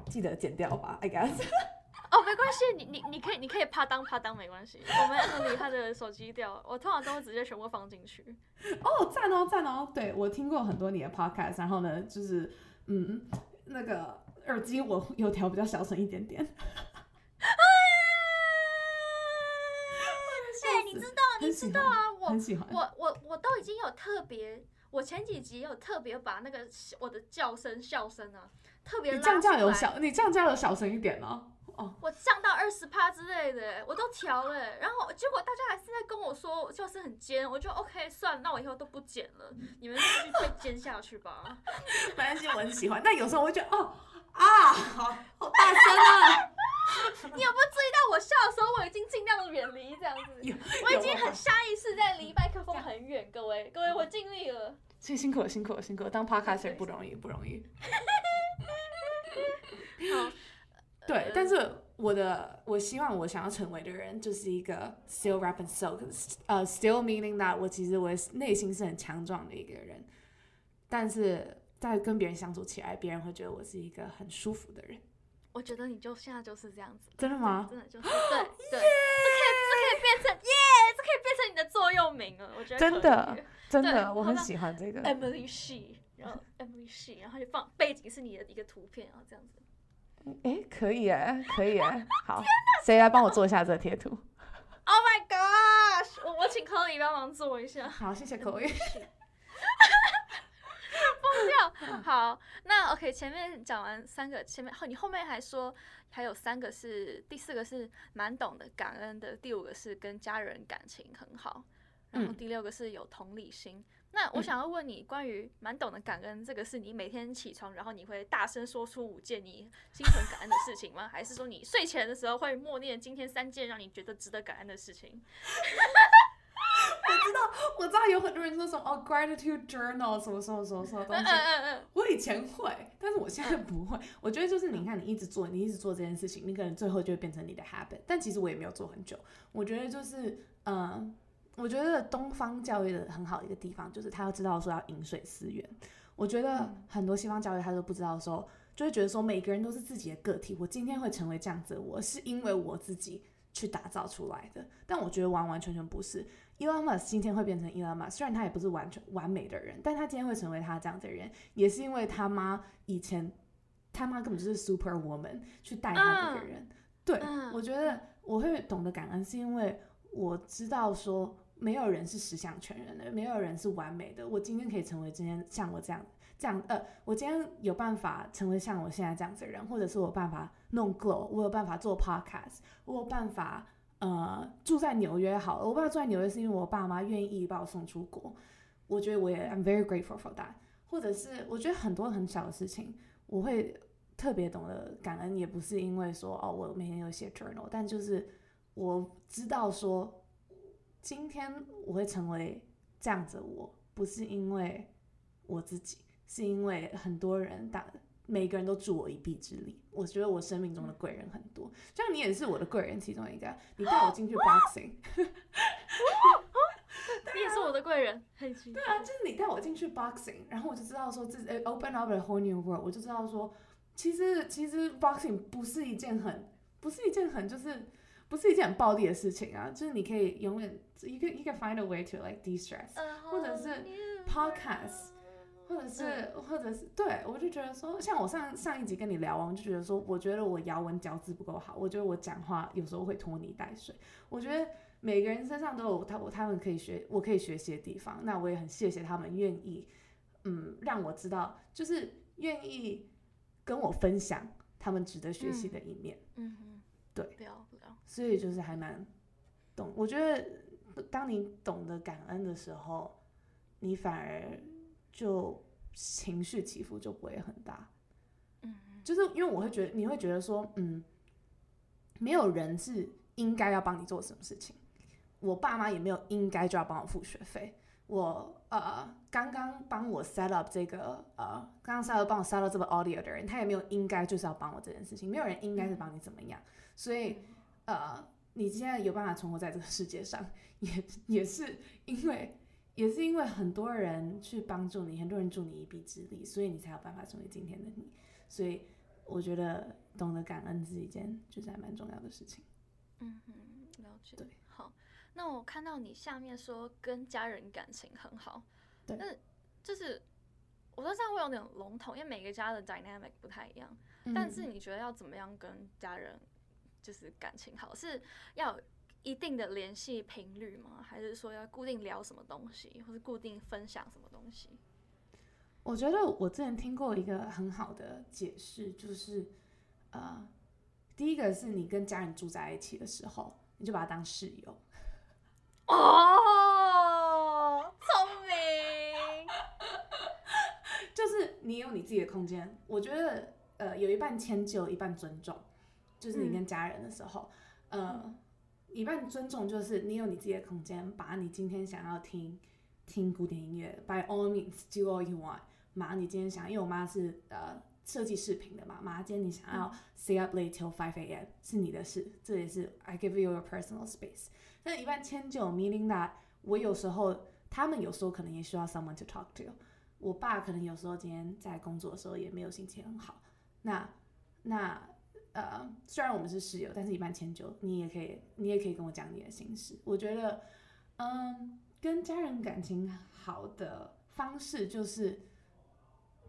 记得剪掉吧，I guess。哦，没关系，你你你可以你可以啪当啪当没关系。我们 Emily 她的手机掉了，我通常都会直接全部放进去。哦，赞哦，赞哦！对我听过很多你的 podcast，然后呢，就是嗯，那个耳机我有调比较小声一点点。哎、你知道你知道啊，我很喜欢。我我我都已经有特别，我前几集有特别把那个我的叫声笑声啊，特别拉你降价有小，你降价有小声一点哦。哦，我降到二十趴之类的，我都调了，然后结果大家还是在跟我说就是很尖，我就 OK 算了，那我以后都不剪了，你们继续被尖下去吧。没关系，我很喜欢。但有时候我会觉得，哦啊，好好大声啊！你有没有注意到我笑的时候，我已经尽量远离这样子，我已经很下意识在离麦克风很远，各位各位，我尽力了。所以辛苦了，辛苦了，辛苦了。当 podcaster 不容易，不容易。好，对，但是我的我希望我想要成为的人就是一个 still rap and silk，呃、still meaning that 我其实我内心是很强壮的一个人，但是在跟别人相处起来，别人会觉得我是一个很舒服的人。我觉得你就现在就是这样子，真的吗？真的就是对 对，这可以这可以变成耶，这可以变成你的座右铭了，我觉得真的真的，我很喜欢这个。Emily She，然后 Emily She，然后就放背景是你的一个图片，然后这样子。哎，可以哎，可以哎。好，谁来帮我做一下这个贴图？Oh my gosh！我我请 Chloe 帮忙做一下。好，谢谢 口语。疯掉！好，那 OK，前面讲完三个，前面后你后面还说还有三个是，第四个是蛮懂得感恩的，第五个是跟家人感情很好，然后嗯第六个是有同理心。那我嗯想要问你，关于蛮懂得感恩这个，是你每天起床，然后你会大声说出五件你心存感恩的事情吗？还是说你睡前的时候会默念今天三件让你觉得值得感恩的事情？我知道我知道有很多人说什么哦，gratitude journal 什么什么什么什么东嗯西。我以前会，但是我现在不会。我觉得就是你看，你一直做，你一直做这件事情，你可能最后就会变成你的 habit。但其实我也没有做很久。我觉得就是，嗯，我觉得东方教育的很好的一个地方，就是他要知道说要饮水思源。我觉得很多西方教育他都不知道说，就会觉得说每个人都是自己的个体。我今天会成为这样子我，是因为我自己去打造出来的。但我觉得完完全全不是。Elon Musk 今天会变成 Elon Musk，虽然他也不是完全完美的人，但他今天会成为他这样的人，也是因为他妈以前他妈根本就是 super woman 去带他这个人。对，嗯我觉得我会懂得感恩，是因为我知道说没有人是十项全人的，没有人是完美的。我今天可以成为今天像我这样这样呃，我今天有办法成为像我现在这样子的人，或者是我有办法弄 glow，我有办法做 podcast，我有办法。呃，住在纽约好了，我爸住在纽约是因为我爸妈愿意把我送出国，我觉得我也 I'm very grateful for that。或者是我觉得很多很小的事情，我会特别懂得感恩，也不是因为说哦，我每天有写 journal，但就是我知道说，今天我会成为这样子的我，不是因为我自己，是因为很多人打每个人都助我一臂之力。我觉得我生命中的贵人很多，像你也是我的贵人其中一个，你带我进去 boxing。你也是我的贵人，很奇对啊，就是你带我进去 boxing，然后我就知道说自己 open up a whole new world，我就知道说，其实其实 boxing 不是一件很不是一件很就是不是一件很暴力的事情啊，就是你可以永远 you can you can find a way to like de-stress，或者是 podcast，或者是、或者是对我就觉得说，像我上上一集跟你聊完，我就觉得说，我觉得我咬文嚼字不够好，我觉得我讲话有时候会拖泥带水，我觉得。每个人身上都有他我他们可以学我可以学习的地方，那我也很谢谢他们愿意，嗯，让我知道，就是愿意跟我分享他们值得学习的一面，嗯哼，对所以就是还蛮懂。我觉得当你懂得感恩的时候，你反而就情绪起伏就不会很大，嗯就是因为我会觉得你会觉得说，嗯，没有人是应该要帮你做什么事情。我爸妈也没有应该就要帮我付学费。我呃刚刚帮我 set up 这个呃刚刚 set up 帮我 set up 这个 audio 的人，他也没有应该就是要帮我这件事情，没有人应该是帮你怎么样。所以呃你现在有办法存活在这个世界上，也也是因为也是因为很多人去帮助你，很多人助你一臂之力，所以你才有办法成为今天的你。所以我觉得懂得感恩是一件就是还蛮重要的事情。嗯哼，了解。对，好，那我看到你下面说跟家人感情很好，对那就是我说这样会有点笼统，因为每个家的 dynamic 不太一样。嗯但是你觉得要怎么样跟家人就是感情好？是要一定的联系频率吗？还是说要固定聊什么东西，或是固定分享什么东西？我觉得我之前听过一个很好的解释，就是呃，第一个是你跟家人住在一起的时候，你就把他当室友。哦，聪明。就是你有你自己的空间。我觉得呃，有一半迁就，一半尊重。就是你跟家人的时候，呃，一半尊重就是你有你自己的空间，把你今天想要听听古典音乐，by all means do all you want。妈，你今天想，因为我妈是呃设计视频的嘛，妈，今天你想要 stay up late till five a.m. 是你的事，这也是 I give you your personal space。但一半迁就，meaning that 我有时候，他们有时候可能也需要 someone to talk to。我爸可能有时候今天在工作的时候也没有心情很好，那那呃，虽然我们是室友，但是一半迁就，你也可以，你也可以跟我讲你的心事。我觉得，嗯，跟家人感情好的方式就是，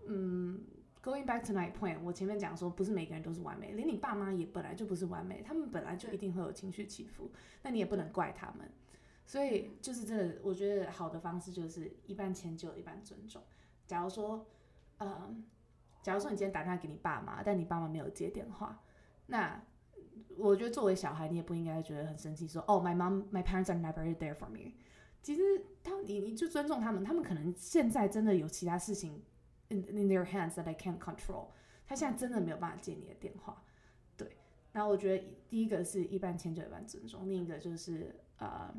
嗯，going back to my point，我前面讲说，不是每个人都是完美，连你爸妈也本来就不是完美，他们本来就一定会有情绪起伏，那你也不能怪他们。所以就是这个，我觉得好的方式就是一半迁就，一半尊重。假如说，嗯，假如说你今天打电话给你爸妈，但你爸妈没有接电话，那我觉得作为小孩，你也不应该觉得很生气，说哦，my mom, my parents are never there for me。其实他你你就尊重他们，他们可能现在真的有其他事情 in in their hands that I can't control。他现在真的没有办法接你的电话，对。然后我觉得第一个是一半迁就一半尊重，另一个就是呃，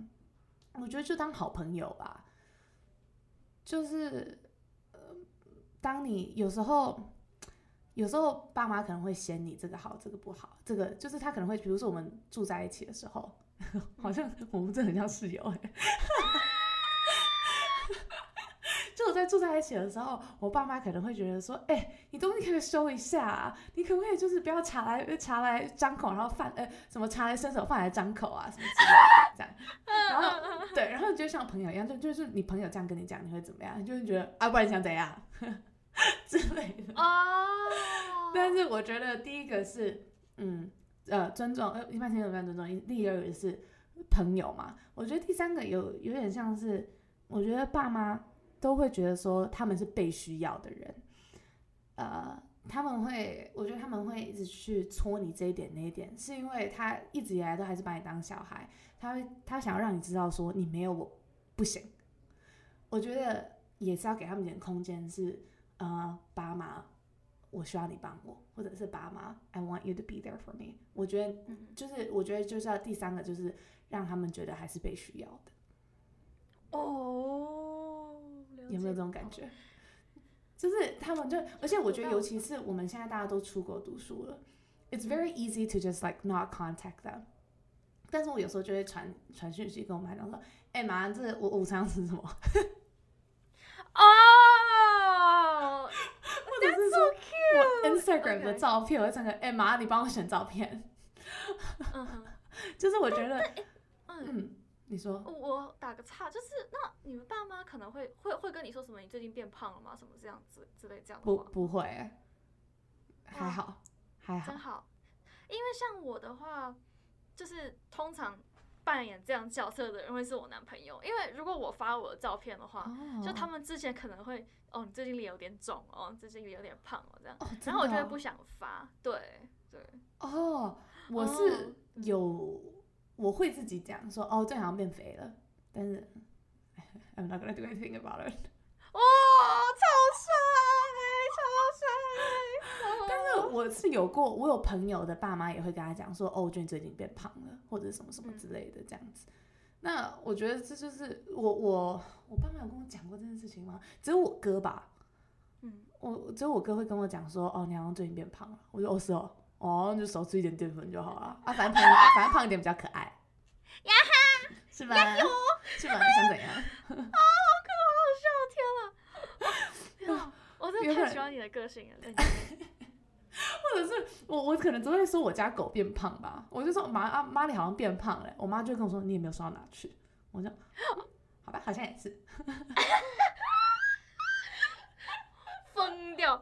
我觉得就当好朋友吧，就是呃，当你有时候。有时候爸妈可能会嫌你这个好，这个不好，这个就是他可能会，比如说我们住在一起的时候，好像我们真的很像室友哎。就我在住在一起的时候，我爸妈可能会觉得说，哎，你东西可以收一下，啊，你可不可以就是不要茶来茶来张口，然后饭呃什么茶来伸手，饭来张口啊什么之类的这样。然后对，然后就像朋友一样，就就是你朋友这样跟你讲，你会怎么样？你就会觉得啊，不然你想怎样？之类的哦，但是我觉得第一个是，嗯，呃，尊重，呃，一般情侣非尊重。第二个是朋友嘛，我觉得第三个有有点像是，我觉得爸妈都会觉得说他们是被需要的人，呃，他们会，我觉得他们会一直去戳你这一点那一点，是因为他一直以来都还是把你当小孩，他会他想要让你知道说你没有我不行，我觉得也是要给他们点空间是。呃，爸妈，我需要你帮我，或者是爸妈，I want you to be there for me。我觉得，就是，我觉得就是要第三个，就是让他们觉得还是被需要的。哦，有没有这种感觉？就是他们就，而且我觉得，尤其是我们现在大家都出国读书了，It's very easy to just like not contact them。但是我有时候就会传传讯息跟我妈讲说，哎妈，这我午餐吃什么？哦，或者是说我 Instagram 的照片，我会整个哎妈，你帮我选照片。嗯，就是我觉得，嗯，你说，我打个岔，就是那你们爸妈可能会会会跟你说什么？你最近变胖了吗？什么这样子之类这样的不不会，还好还好，真好。因为像我的话，就是通常。扮演这样角色的人会是我男朋友，因为如果我发我的照片的话，就他们之前可能会哦，你最近脸有点肿哦，最近脸有点胖哦，这样，然后我就会不想发，对对。哦，我是有，我会自己讲说哦，最近好像变肥了，但是 I'm not gonna do anything about it。哇，超帅！我是有过，我有朋友的爸妈也会跟他讲说，哦，我觉得你最近变胖了，或者什么什么之类的这样子。那我觉得这就是我我我爸妈有跟我讲过这件事情吗？只有我哥吧。嗯，我只有我哥会跟我讲说，哦，你好像最近变胖了。我说哦是哦，哦就少吃一点淀粉就好了 啊，反正胖反正胖一点比较可爱。呀哈，是吧？是吧？你想怎样？啊，好可好笑！天啊，我真的太喜欢你的个性了。或者是我，我可能只会说我家狗变胖吧，我就说妈啊妈你好像变胖了，我妈就跟我说你也没有瘦到哪去，我就好吧，好像也是，疯掉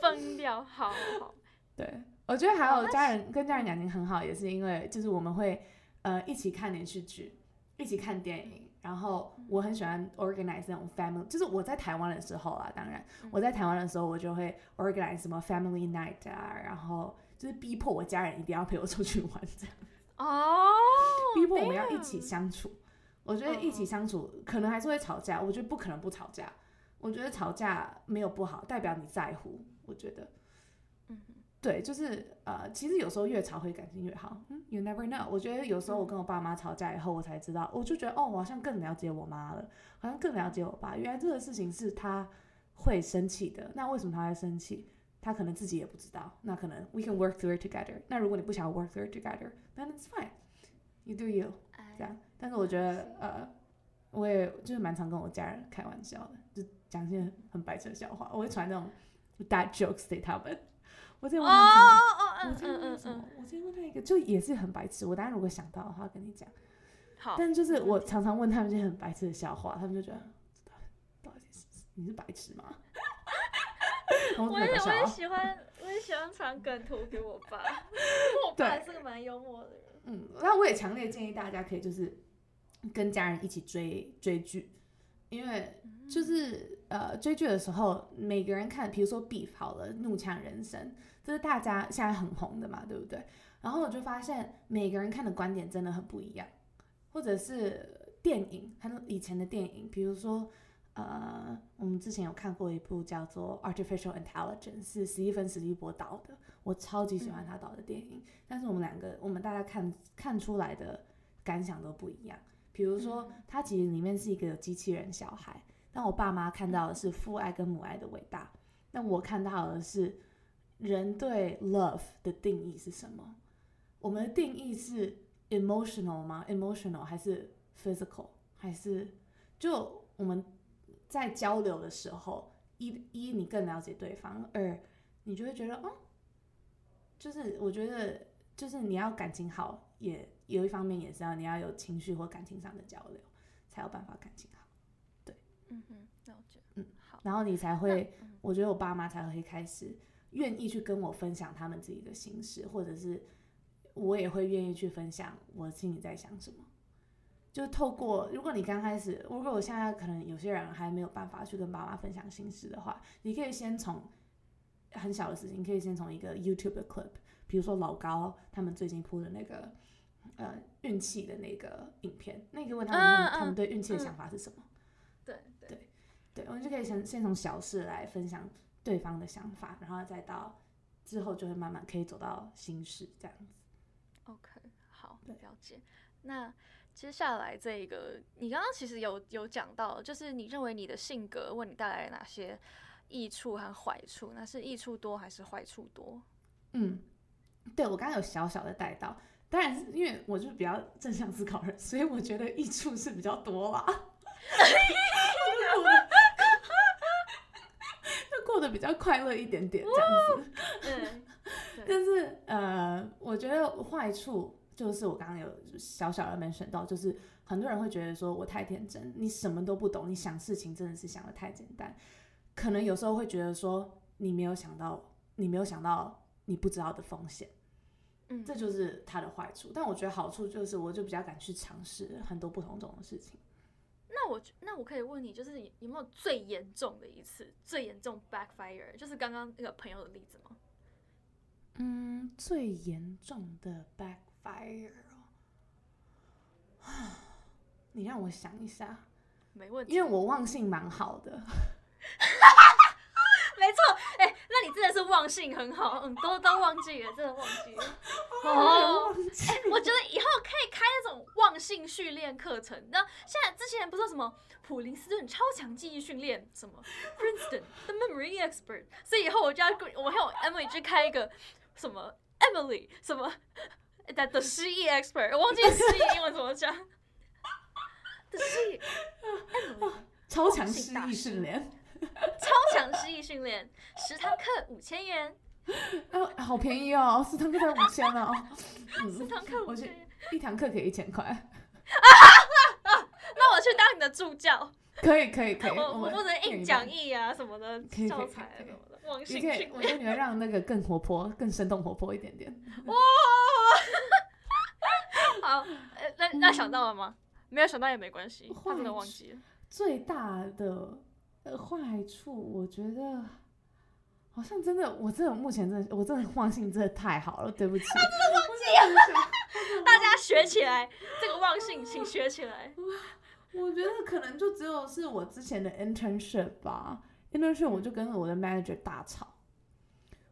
疯掉，好好，对我觉得还有家人跟家人感情很好，也是因为就是我们会呃一起看连续剧，一起看电影。然后我很喜欢 organize 那种 family，就是我在台湾的时候啊，当然我在台湾的时候，我就会 organize 什么 family night 啊，然后就是逼迫我家人一定要陪我出去玩这样。哦，逼迫我们要一起相处。我觉得一起相处可能还是会吵架，我觉得不可能不吵架。我觉得吵架没有不好，代表你在乎。我觉得。对，就是呃，其实有时候越吵会感情越好。嗯，You never know。我觉得有时候我跟我爸妈吵架以后，我才知道，我就觉得哦，我好像更了解我妈了，好像更了解我爸。原来这个事情是他会生气的。那为什么他会生气？他可能自己也不知道。那可能 we can work through it together。那如果你不想 work through it together，then it's fine。You do you。这样。但是我觉得呃，我也就是蛮常跟我家人开玩笑的，就讲一些很白痴的笑话。我会传那种 dad jokes 给他们。我再问他什么？我再问他什么？我再问他一个，就也是很白痴。我当然如果想到的话跟你讲。好。但就是我常常问他们一些很白痴的笑话，他们就觉得，到底是你是白痴吗？我也我也喜欢，我也喜欢传梗图给我爸。我爸是个蛮幽默的人。嗯，那我也强烈建议大家可以就是跟家人一起追追剧。因为就是呃追剧的时候，每个人看，比如说《Beef》好了，《怒呛人生》，这是大家现在很红的嘛，对不对？然后我就发现每个人看的观点真的很不一样，或者是电影，很以前的电影，比如说呃，我们之前有看过一部叫做《Artificial Intelligence》，是史蒂芬·史蒂博导的，我超级喜欢他导的电影，但是我们两个，我们大家看看出来的感想都不一样。比如说，他其实里面是一个机器人小孩，但我爸妈看到的是父爱跟母爱的伟大，那我看到的是人对 love 的定义是什么？我们的定义是 emotional 吗？emotional 还是 physical？还是就我们在交流的时候，一一你更了解对方，二你就会觉得哦，就是我觉得就是你要感情好，也有一方面也是要你要有情绪或感情上的交流，才有办法感情好。对嗯哼，了解。嗯，好。然后你才会，我觉得我爸妈才会开始愿意去跟我分享他们自己的心事，或者是我也会愿意去分享我心里在想什么。就透过，如果你刚开始，如果我现在可能有些人还没有办法去跟爸妈分享心事的话，你可以先从很小的事情，可以先从一个 YouTube 的 clip，比如说老高他们最近铺的那个呃运气的那个影片，那个问他们、他们对运气的想法是什么。对对，对，我们就可以先先从小事来分享对方的想法，然后再到之后就会慢慢可以走到心事这样子。OK，好，对了解。那接下来这个，你刚刚其实有有讲到，就是你认为你的性格为你带来哪些益处和坏处？那是益处多还是坏处多？嗯，对我刚刚有小小的带到，当然是因为我就是比较正向思考人，所以我觉得益处是比较多啦。就过得就过得比较快乐一点点这样子。对，但是呃，我觉得坏处就是我刚刚有小小的 mention 到，就是很多人会觉得说我太天真，你什么都不懂，你想事情真的是想的太简单，可能有时候会觉得说你没有想到，你没有想到你不知道的风险，嗯，这就是它的坏处。但我觉得好处就是，我就比较敢去尝试很多不同种的事情。那我那我可以问你，就是你有没有最严重的一次最严重 backfire，就是刚刚那个朋友的例子吗？嗯，最严重的 backfire 哦，你让我想一下，没问题，因为我忘性蛮好的。没错，哎、那你真的是忘性很好，嗯，都都忘记了，真的忘记了。哦，哎、我觉得以后可以开那种忘性训练课程。那现在之前不是说什么普林斯顿超强记忆训练，什么 Princeton the memory expert，所以以后我就要我还有 Emily 去开一个什么 Emily 什么 的的失忆 expert，我忘记失忆英文怎么讲。的失忆 Emily 超强失忆训练，超强失忆训练，十堂课五千元，啊，好便宜哦，四堂课才五千哦，嗯，十堂课五千。一堂课可以一千块，啊 那我去当你的助教，可以可以可以，我我们负责印讲义啊什么的教材什么的，忘你可以性训，我觉得你会让那个更活泼、更生动活泼一点点。哇！好，呃那那想到了吗？没有想到也没关系，他真的忘记了。最大的呃坏处，我觉得好像真的，我真的目前真的，我真的忘性真的太好了，对不起。他真的忘记了。大家学起来，这个忘性请学起来。我觉得可能就只有是我之前的 internship 吧，internship 我就跟我的 manager 大吵，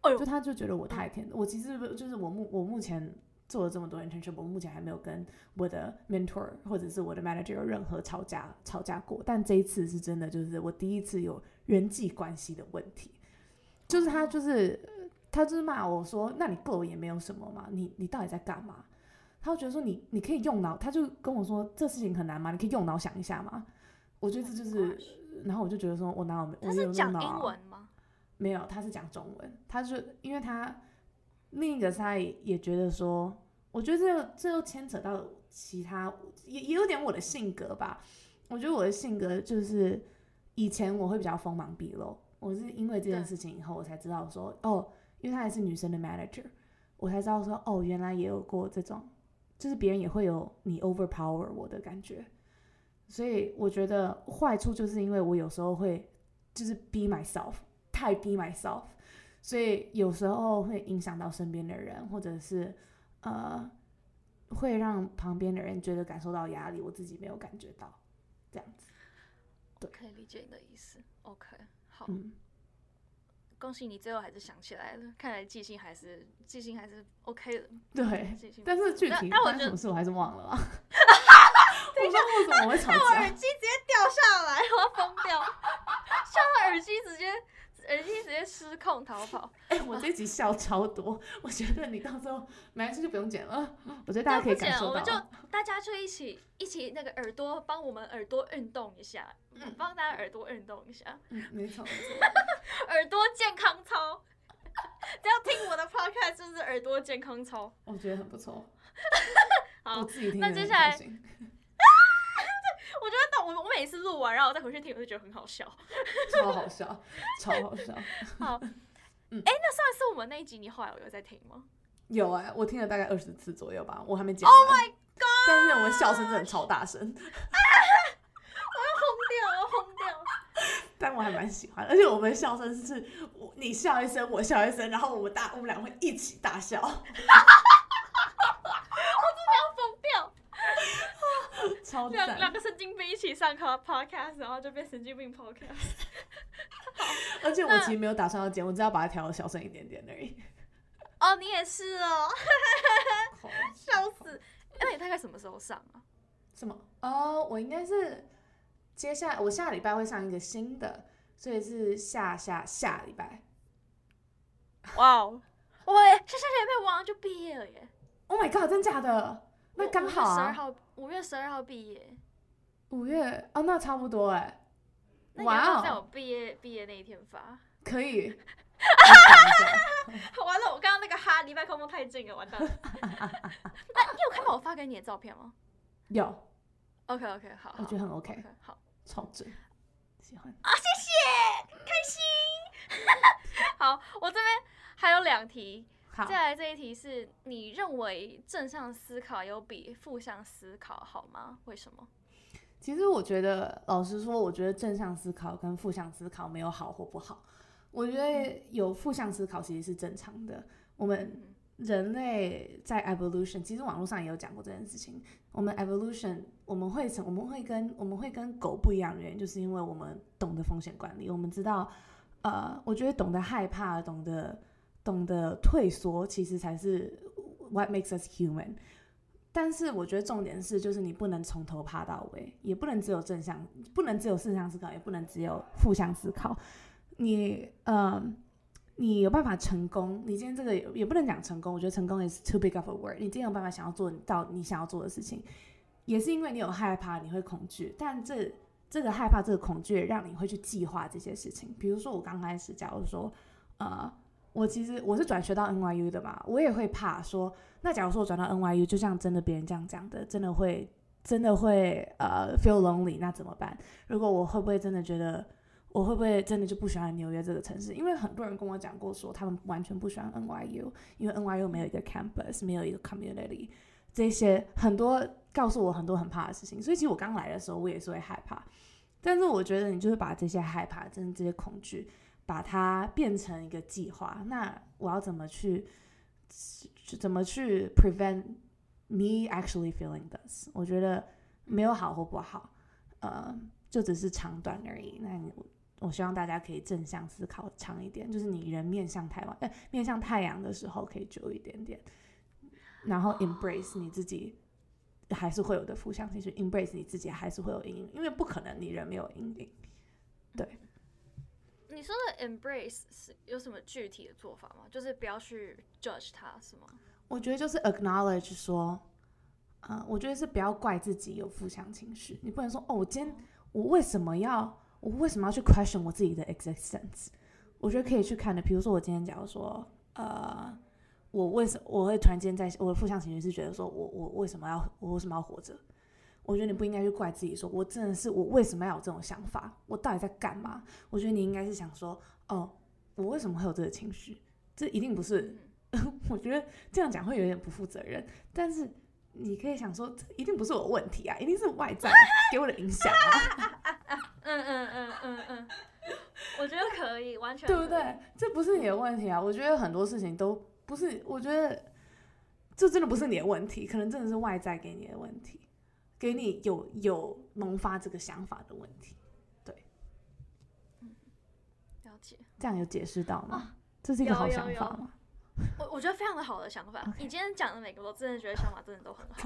就他就觉得我太甜，我其实就是我目我目前做了这么多 internship，我目前还没有跟我的 mentor 或者是我的 manager 有任何吵架吵架过，但这一次是真的，就是我第一次有人际关系的问题，就是他就是他就是骂我说，那你过我也没有什么嘛，你你到底在干嘛？他就觉得说你你可以用脑，他就跟我说这事情很难吗？你可以用脑想一下嘛。我觉得这就是，然后我就觉得说我哪有我他是没有用讲英文吗？没有，他是讲中文。他就因为他另一个是他也也觉得说，我觉得这这又牵扯到其他，也也有点我的性格吧。我觉得我的性格就是以前我会比较锋芒毕露，我是因为这件事情以后我才知道说，哦，因为他也是女生的 manager，我才知道说，哦，原来也有过这种，就是别人也会有你 overpower 我的感觉。所以我觉得坏处就是因为我有时候会就是 be myself，太 be myself，所以有时候会影响到身边的人，或者是呃会让旁边的人觉得感受到压力，我自己没有感觉到，这样子。对可以理解你的意思。OK，好，嗯，恭喜你最后还是想起来了，看来记性还是记性还是 OK 的。对。记性但是具体发生什么事我还是忘了啊。我不知道为什么我会吵架。我耳机直接掉下来，我要疯掉，笑到耳机直接耳机直接失控逃跑。哎、我这集笑超多，我觉得你到时候没关系就不用剪了。我觉得大家可以不剪感受到我们。就大家就一起一起那个耳朵帮我们耳朵运动一下，嗯，帮大家耳朵运动一下，嗯，没错。耳朵健康操。只要听我的 podcast 就是耳朵健康操。我觉得很不错，我好，自己听那接下来我觉得我我每次录完，然后我再回去听，我就觉得很好笑。超好笑，超好笑。好，哎、嗯那上一次我们那一集你后来有在听吗？有哎、我听了大概二十次左右吧，我还没剪完。Oh my god！但是我们笑声真的超大声，疯掉，我要疯掉。但我还蛮喜欢，而且我们的笑声是我你笑一声，我笑一声，然后我们大我们俩会一起大笑，要疯掉，超两两。个神经病一起上课 podcast，然后就变神经病 podcast。而且我其实没有打算要剪，我只要把它调小声一点点而已。哦，你也是哦，笑笑死！那你大概什么时候上啊？什么？哦，我应该是接下来我下礼拜会上一个新的，所以是下下下礼拜。哇哦，我下下礼拜我好像就毕业了耶。Oh my god，真假的？那刚好啊，十二号，五月十二号毕业。五月哦，那差不多哎。那你要不要在我毕业毕业那一天发？可以。完了，我刚刚那个哈离麦克风太近了，完蛋了。那你有看到我发给你的照片吗有，？OK OK，好，我觉得很 OK，OK，好超准，喜欢。啊，谢谢，开心。好，我这边还有两题，好，再来这一题是你认为正向思考有比负向思考好吗？为什么？其实我觉得，老实说，我觉得正向思考跟负向思考没有好或不好。我觉得有负向思考其实是正常的。我们嗯人类在 evolution，其实网络上也有讲过这件事情。我们 evolution，我们会成，我们会跟我们会跟狗不一样的原因，就是因为我们懂得风险管理，我们知道，呃，我觉得懂得害怕，懂得懂得退缩，其实才是 what makes us human。但是我觉得重点是，就是你不能从头怕到尾，也不能只有正向，不能只有正向思考，也不能只有负向思考。你，嗯，你有办法成功，你今天这个也也不能讲成功，我觉得成功 is too big of a word。你今天有办法想要做到你想要做的事情，也是因为你有害怕，你会恐惧，但这这个害怕、这个恐惧，让你会去计划这些事情。比如说我刚开始，假如说，呃，我其实我是转学到 NYU 的嘛，我也会怕说，那假如说我转到 NYU，就像真的别人这样讲的，真的会真的会呃 feel lonely，那怎么办？如果我会不会真的觉得？我会不会真的就不喜欢纽约这个城市？因为很多人跟我讲过说，他们完全不喜欢 NYU，因为 NYU 没有一个 campus，没有一个 community，这些很多告诉我很多很怕的事情。所以其实我刚来的时候，我也是会害怕。但是我觉得你就是把这些害怕，真的这些恐惧，把它变成一个计划。那我要怎么去怎么去 prevent me actually feeling this？我觉得没有好或不好，呃，就只是长短而已。那你我希望大家可以正向思考长一点，就是你人面向台湾，呃，面向太阳的时候可以久一点点，然后 embrace 你自己还是会有的负向情绪，embrace 你自己还是会有阴影，因为不可能你人没有阴影。你说的 embrace 是有什么具体的做法吗？就是不要去 judge 它，是吗？我觉得就是 acknowledge 说，呃，我觉得是不要怪自己有负向情绪，你不能说哦，我今天我为什么要我为什么要去 question 我自己的 existence？我觉得可以去看的，比如说我今天假如说，呃，我为什我会突然间在我的负向情绪是觉得说我我为什么要我为什么要活着？我觉得你不应该去怪自己说，我真的是我为什么要有这种想法？我到底在干嘛？我觉得你应该是想说，哦，我为什么会有这个情绪？这一定不是嗯 我觉得这样讲会有点不负责任，但是你可以想说，这一定不是我问题啊，一定是外在 给我的影响啊，嗯嗯嗯嗯嗯，我觉得可以，完全对不对？这不是你的问题啊。我觉得很多事情都不是，我觉得这真的不是你的问题，可能真的是外在给你的问题，给你有有萌发这个想法的问题。对，嗯了解。这样有解释到吗？这是一个好有有有想法吗？我我觉得非常的好的想法。你今天讲的每个，我真的觉得想法真的都很好。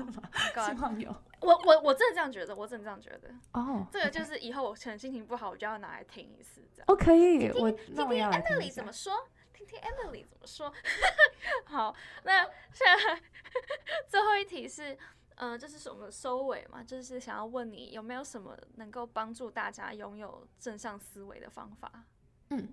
希望有我我我真的这样觉得，我真的这样觉得。哦。这个就是以后我可能心情不好，我就要拿来听一次，这样。哦，可以，我那听听 Emily 怎么说，听听 Emily 怎么说。好，那现在 最后一题是，呃，这是我们的收尾嘛，就是想要问你有没有什么能够帮助大家拥有正向思维的方法？嗯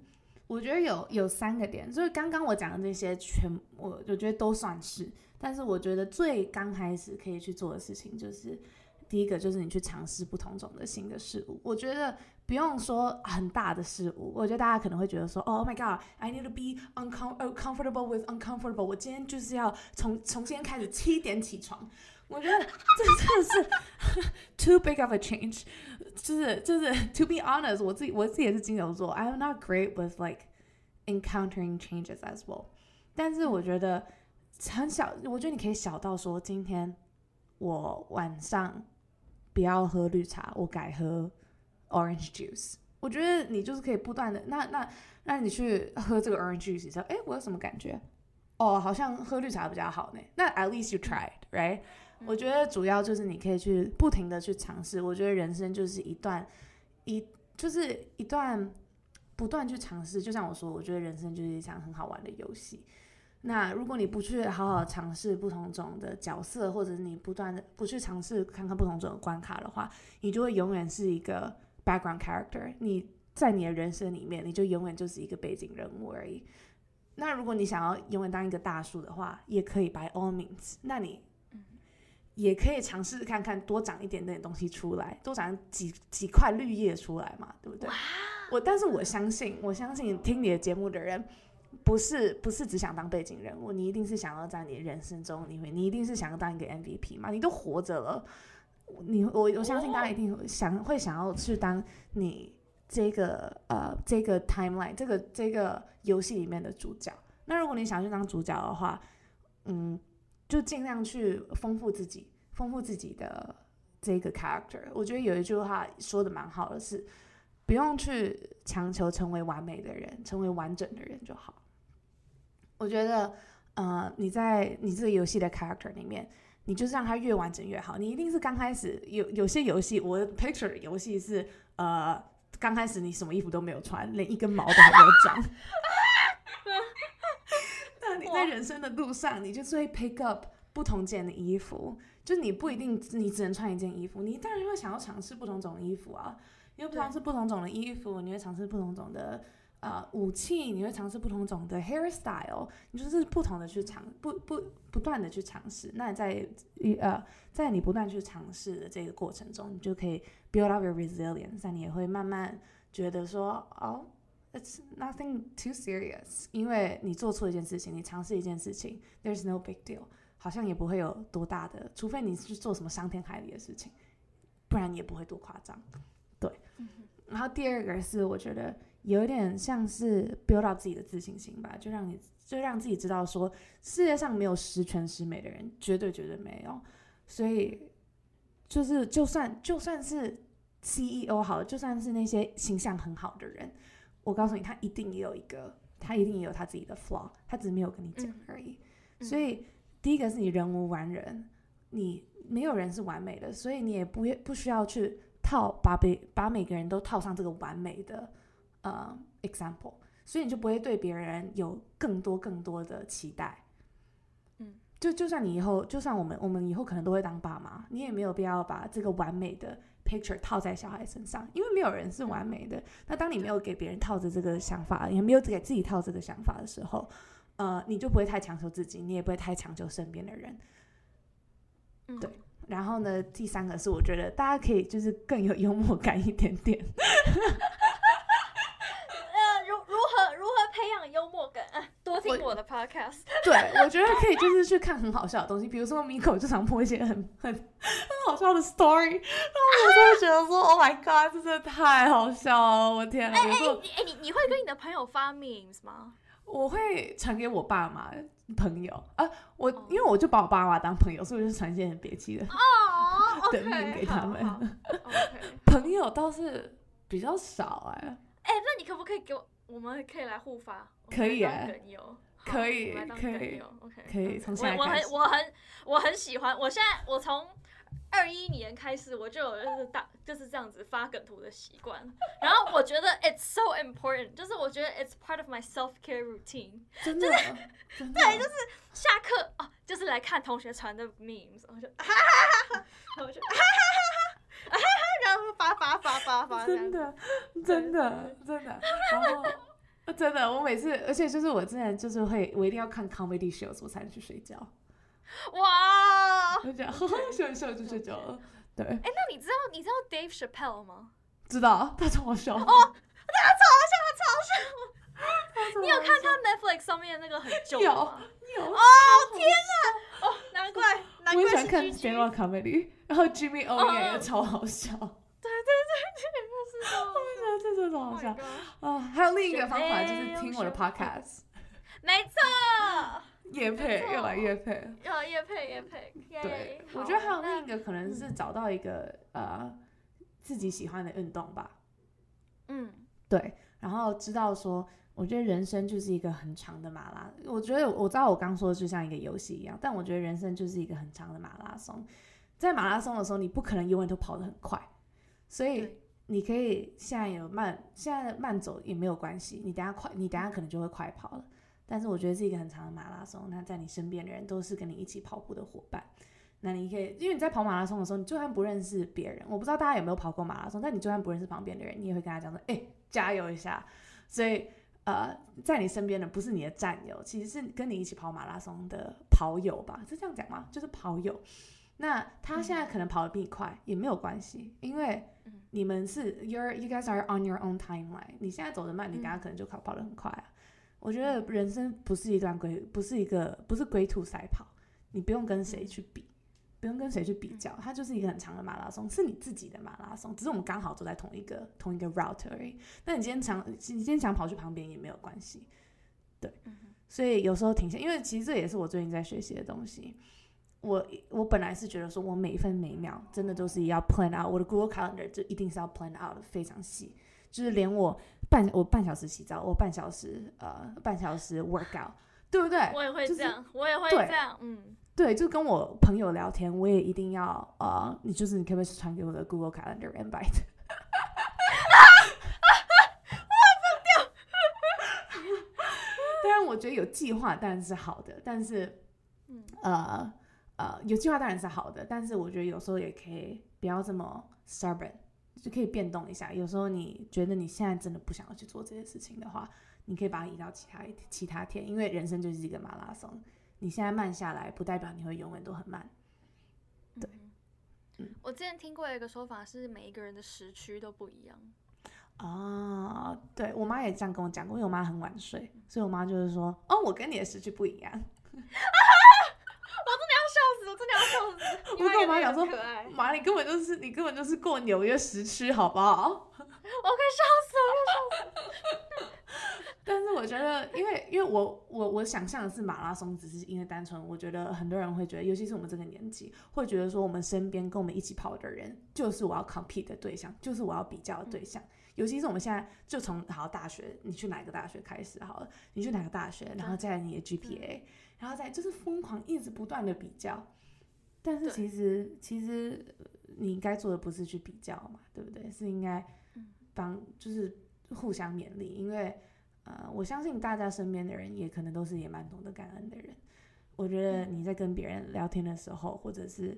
我觉得有有三个点，就是刚刚我讲的这些全，我我觉得都算是，但是我觉得最刚开始可以去做的事情，就是第一个就是你去尝试不同种的新的事物。我觉得不用说很大的事物，我觉得大家可能会觉得说、oh my god，I need to be uncom uh, comfortable with uncomfortable。我今天就是要从从今天开始七点起床。我觉得这真的是 too big of a change，就是就是 to be honest，我自己我自己也是金牛座，I'm not great with like encountering changes as well。但是我觉得很小，我觉得你可以小到说，今天我晚上不要喝绿茶，我改喝 orange juice。我觉得你就是可以不断的，那那那你去喝这个 orange juice 之后，哎，我有什么感觉？哦，好像喝绿茶比较好呢。那 at least you tried，right？ 我觉得主要就是你可以去不停的去尝试。我觉得人生就是一段一就是一段不断去尝试。就像我说，我觉得人生就是一场很好玩的游戏。那如果你不去好好尝试不同种的角色，或者你不断的不去尝试看看不同种的关卡的话，你就会永远是一个 background character。你在你的人生里面，你就永远就是一个背景人物而已。那如果你想要永远当一个大树的话，也可以 by all means。那你也可以尝试看看多长一点点东西出来，多长几几块绿叶出来嘛，对不对？我但是我相信，我相信听你的节目的人，不是不是只想当背景人物，你一定是想要在你的人生中，你会你一定是想要当一个 MVP 嘛，你都活着了，你我我相信大家一定会想会想要去当你这个呃这个 timeline 这个这个游戏里面的主角。那如果你想去当主角的话，嗯，就尽量去丰富自己，丰富自己的这个 character。我觉得有一句话说的蛮好的是，不用去强求成为完美的人，成为完整的人就好。我觉得，呃，你在你这个游戏的 character 里面，你就是让它越完整越好。你一定是刚开始有有些游戏，我的 picture 的游戏是，呃，刚开始你什么衣服都没有穿，连一根毛都还没有长。在人生的路上，你就是会 pick up 不同件的衣服，就你不一定你只能穿一件衣服，你当然会想要尝试不同种的衣服啊。你会尝试不同种的衣服，你会尝试不同种的呃武器，你会尝试不同种的 hairstyle，你就是不同的去尝不不不断的去尝试。那你在呃在你不断去尝试的这个过程中，你就可以 build up your resilience，那你也会慢慢觉得说哦。It's nothing too serious，因为你做错一件事情，你尝试一件事情，there's no big deal，好像也不会有多大的，除非你是做什么伤天害理的事情，不然也不会多夸张。对，然后第二个是我觉得有点像是 build 到自己的自信心吧，就让你就让自己知道说，世界上没有十全十美的人，绝对绝对没有，所以就是就算就算是 CEO 好，就算是那些形象很好的人。我告诉你，他一定也有一个，他一定也有他自己的 flaw，他只是没有跟你讲嗯而已。嗯所以第一个是你人无完人，你没有人是完美的，所以你也不不需要去套把每把每个人都套上这个完美的呃 example，所以你就不会对别人有更多更多的期待。嗯，就就算你以后，就算我们我们以后可能都会当爸妈，你也没有必要把这个完美的 picture 套在小孩身上，因为没有人是完美的。那当你没有给别人套着这个想法，也没有给自己套这个想法的时候，呃，你就不会太强求自己，你也不会太强求身边的人。嗯对然后呢，第三个是我觉得大家可以就是更有幽默感一点点。呃，如如何如何培养幽默感？啊，多听听我的 podcast。对，我觉得可以，就是去看很好笑的东西，比如说 Miko 就常播一些很很很好笑的 story，然后我就会觉得说，Oh my god，这真的太好笑了，我天啊！有时候你哎、你你会跟你的朋友发 memes 吗？我会传给我爸妈朋友啊，我哦因为我就把我爸妈当朋友，所以我就传一些很别气的哦的面给他们。OK，朋友倒是比较少哎、哎、那你可不可以给我？我们可以来互发，可以来当梗友，可以可以梗友，OK，可以从现在我很我很我很喜欢，我现在我从二一年开始我就有就是大就是这样子发梗图的习惯，然后我觉得 it's so important，就是我觉得 it's part of my self care routine。真的，真的，对，就是下课哦，就是来看同学传的 memes，我就哈哈哈哈，然后我就哈哈哈哈，哈 发发发发发 真的，真的，真的，然后。真的，我每次，而且就是我之前就是会，我一定要看 comedy shows 我才能去睡觉，哇！就这样，呵呵，笑一笑就睡觉了。对，哎，那你知道你知道 Dave Chappelle 吗？知道他超好笑。哦，他超好笑，他超好笑你有看他 Netflix 上面那个很旧的有？有哦天哪！哦，难怪难怪我喜欢看 GG stand up comedy，然后 Jimmy O 嗯也嗯超好笑，对对对，真的是哦这真的好 Oh 笑啊！还有另一个方法就是听我的 podcast，没错，夜配没错又来夜配。要叶配叶配，对，我觉得还有另一个可能是找到一个呃自己喜欢的运动吧。嗯对，然后知道说，我觉得人生就是一个很长的马拉。我觉得我知道我刚说的就像一个游戏一样，但我觉得人生就是一个很长的马拉松。在马拉松的时候，你不可能永远都跑得很快，所以对你可以现在有慢，现在慢走也没有关系。你等下快，你等下可能就会快跑了。但是我觉得是一个很长的马拉松，那在你身边的人都是跟你一起跑步的伙伴。那你可以，因为你在跑马拉松的时候，你就算不认识别人，我不知道大家有没有跑过马拉松，但你就算不认识旁边的人，你也会跟他讲说：“哎、加油一下。”所以，呃，在你身边的不是你的战友，其实是跟你一起跑马拉松的跑友吧？是这样讲吗？就是跑友。那他现在可能跑得比你快，也没有关系，因为嗯你们是 you're you guys are on your own timeline。你现在走得慢，你等下嗯可能就跑跑得很快啊。我觉得人生不是一段龟，不是一个不是龟兔赛跑，你不用跟谁去比，不用跟谁去比较，它就是一个很长的马拉松，是你自己的马拉松，只是我们刚好走在同一个同一个 route 而已。那你今天想，你今天想跑去旁边也没有关系，对所以有时候停下，因为其实这也是我最近在学习的东西。我我本来是觉得说，我每分每秒真的都是要 plan out，我的 Google Calendar 就一定是要 plan out 的非常细，就是连我半我半小时洗澡，我半小时呃半小时 workout，对不对？我也会就是这样，我也会这样，嗯，对，就跟我朋友聊天，我也一定要呃，你就是你可不可以传给我的 Google Calendar invite？当然，我觉得有计划当然是好的，但是嗯呃呃，有计划当然是好的，但是我觉得有时候也可以不要这么 stubborn，就可以变动一下。有时候你觉得你现在真的不想要去做这些事情的话，你可以把它移到其他一其他天，因为人生就是一个马拉松。你现在慢下来，不代表你会永远都很慢。对嗯嗯我之前听过一个说法是，每一个人的时区都不一样。啊，对我妈也这样跟我讲过，因为我妈很晚睡，所以我妈就是说，哦，我跟你的时区不一样。真的要笑死！我跟我妈讲说妈，你根本就是你根本就是过纽约时区，好不好？我快笑死了，我快笑死了。但是我觉得，因为因为我我我想象的是马拉松，只是因为单纯，我觉得很多人会觉得，尤其是我们这个年纪，会觉得说我们身边跟我们一起跑的人，就是我要 compete 的对象，就是我要比较的对象。尤其是我们现在就从好大学，你去哪个大学开始好了，你去哪个大学，然后再来你的 GPA，然后再就是疯狂一直不断的比较。但是其实其实呃你应该做的不是去比较嘛，对不对？是应该嗯帮就是互相勉励，因为呃，我相信大家身边的人也可能都是也蛮懂得感恩的人。我觉得你在跟别人聊天的时候，或者是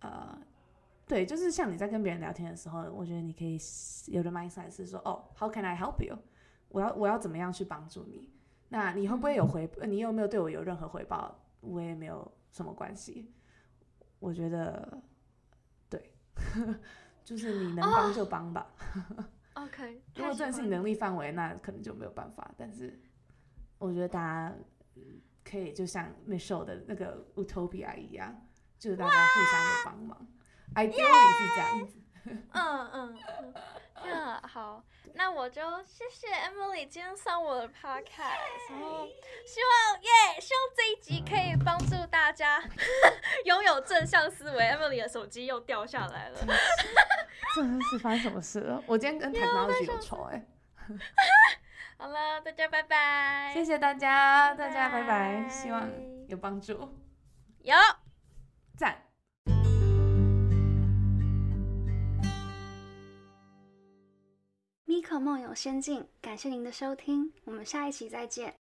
呃，对，就是像你在跟别人聊天的时候，我觉得你可以有的 mindset 是说，哦，How can I help you？我要我要怎么样去帮助你？那你会不会有回？呃你有没有对我有任何回报？我也没有什么关系。我觉得，对，就是你能帮就帮吧。OK，如果真的是你能力范围，那可能就没有办法。但是我觉得大家嗯可以就像 Michelle 的那个 Utopia 一样，就是大家互相的帮忙。Ideally 是这样子。嗯 嗯嗯，那好，那我就谢谢 Emily 今天上我的 podcast，然后希望耶，希望这一集可以帮助大家 拥有正向思维。Emily 的手机又掉下来了，真的是发生什么事了？我今天跟 technology 有仇哎、好了，大家拜拜，谢谢大家，大家拜拜，拜希望有帮助，有。赞。梦游仙境，感谢您的收听，我们下一期再见。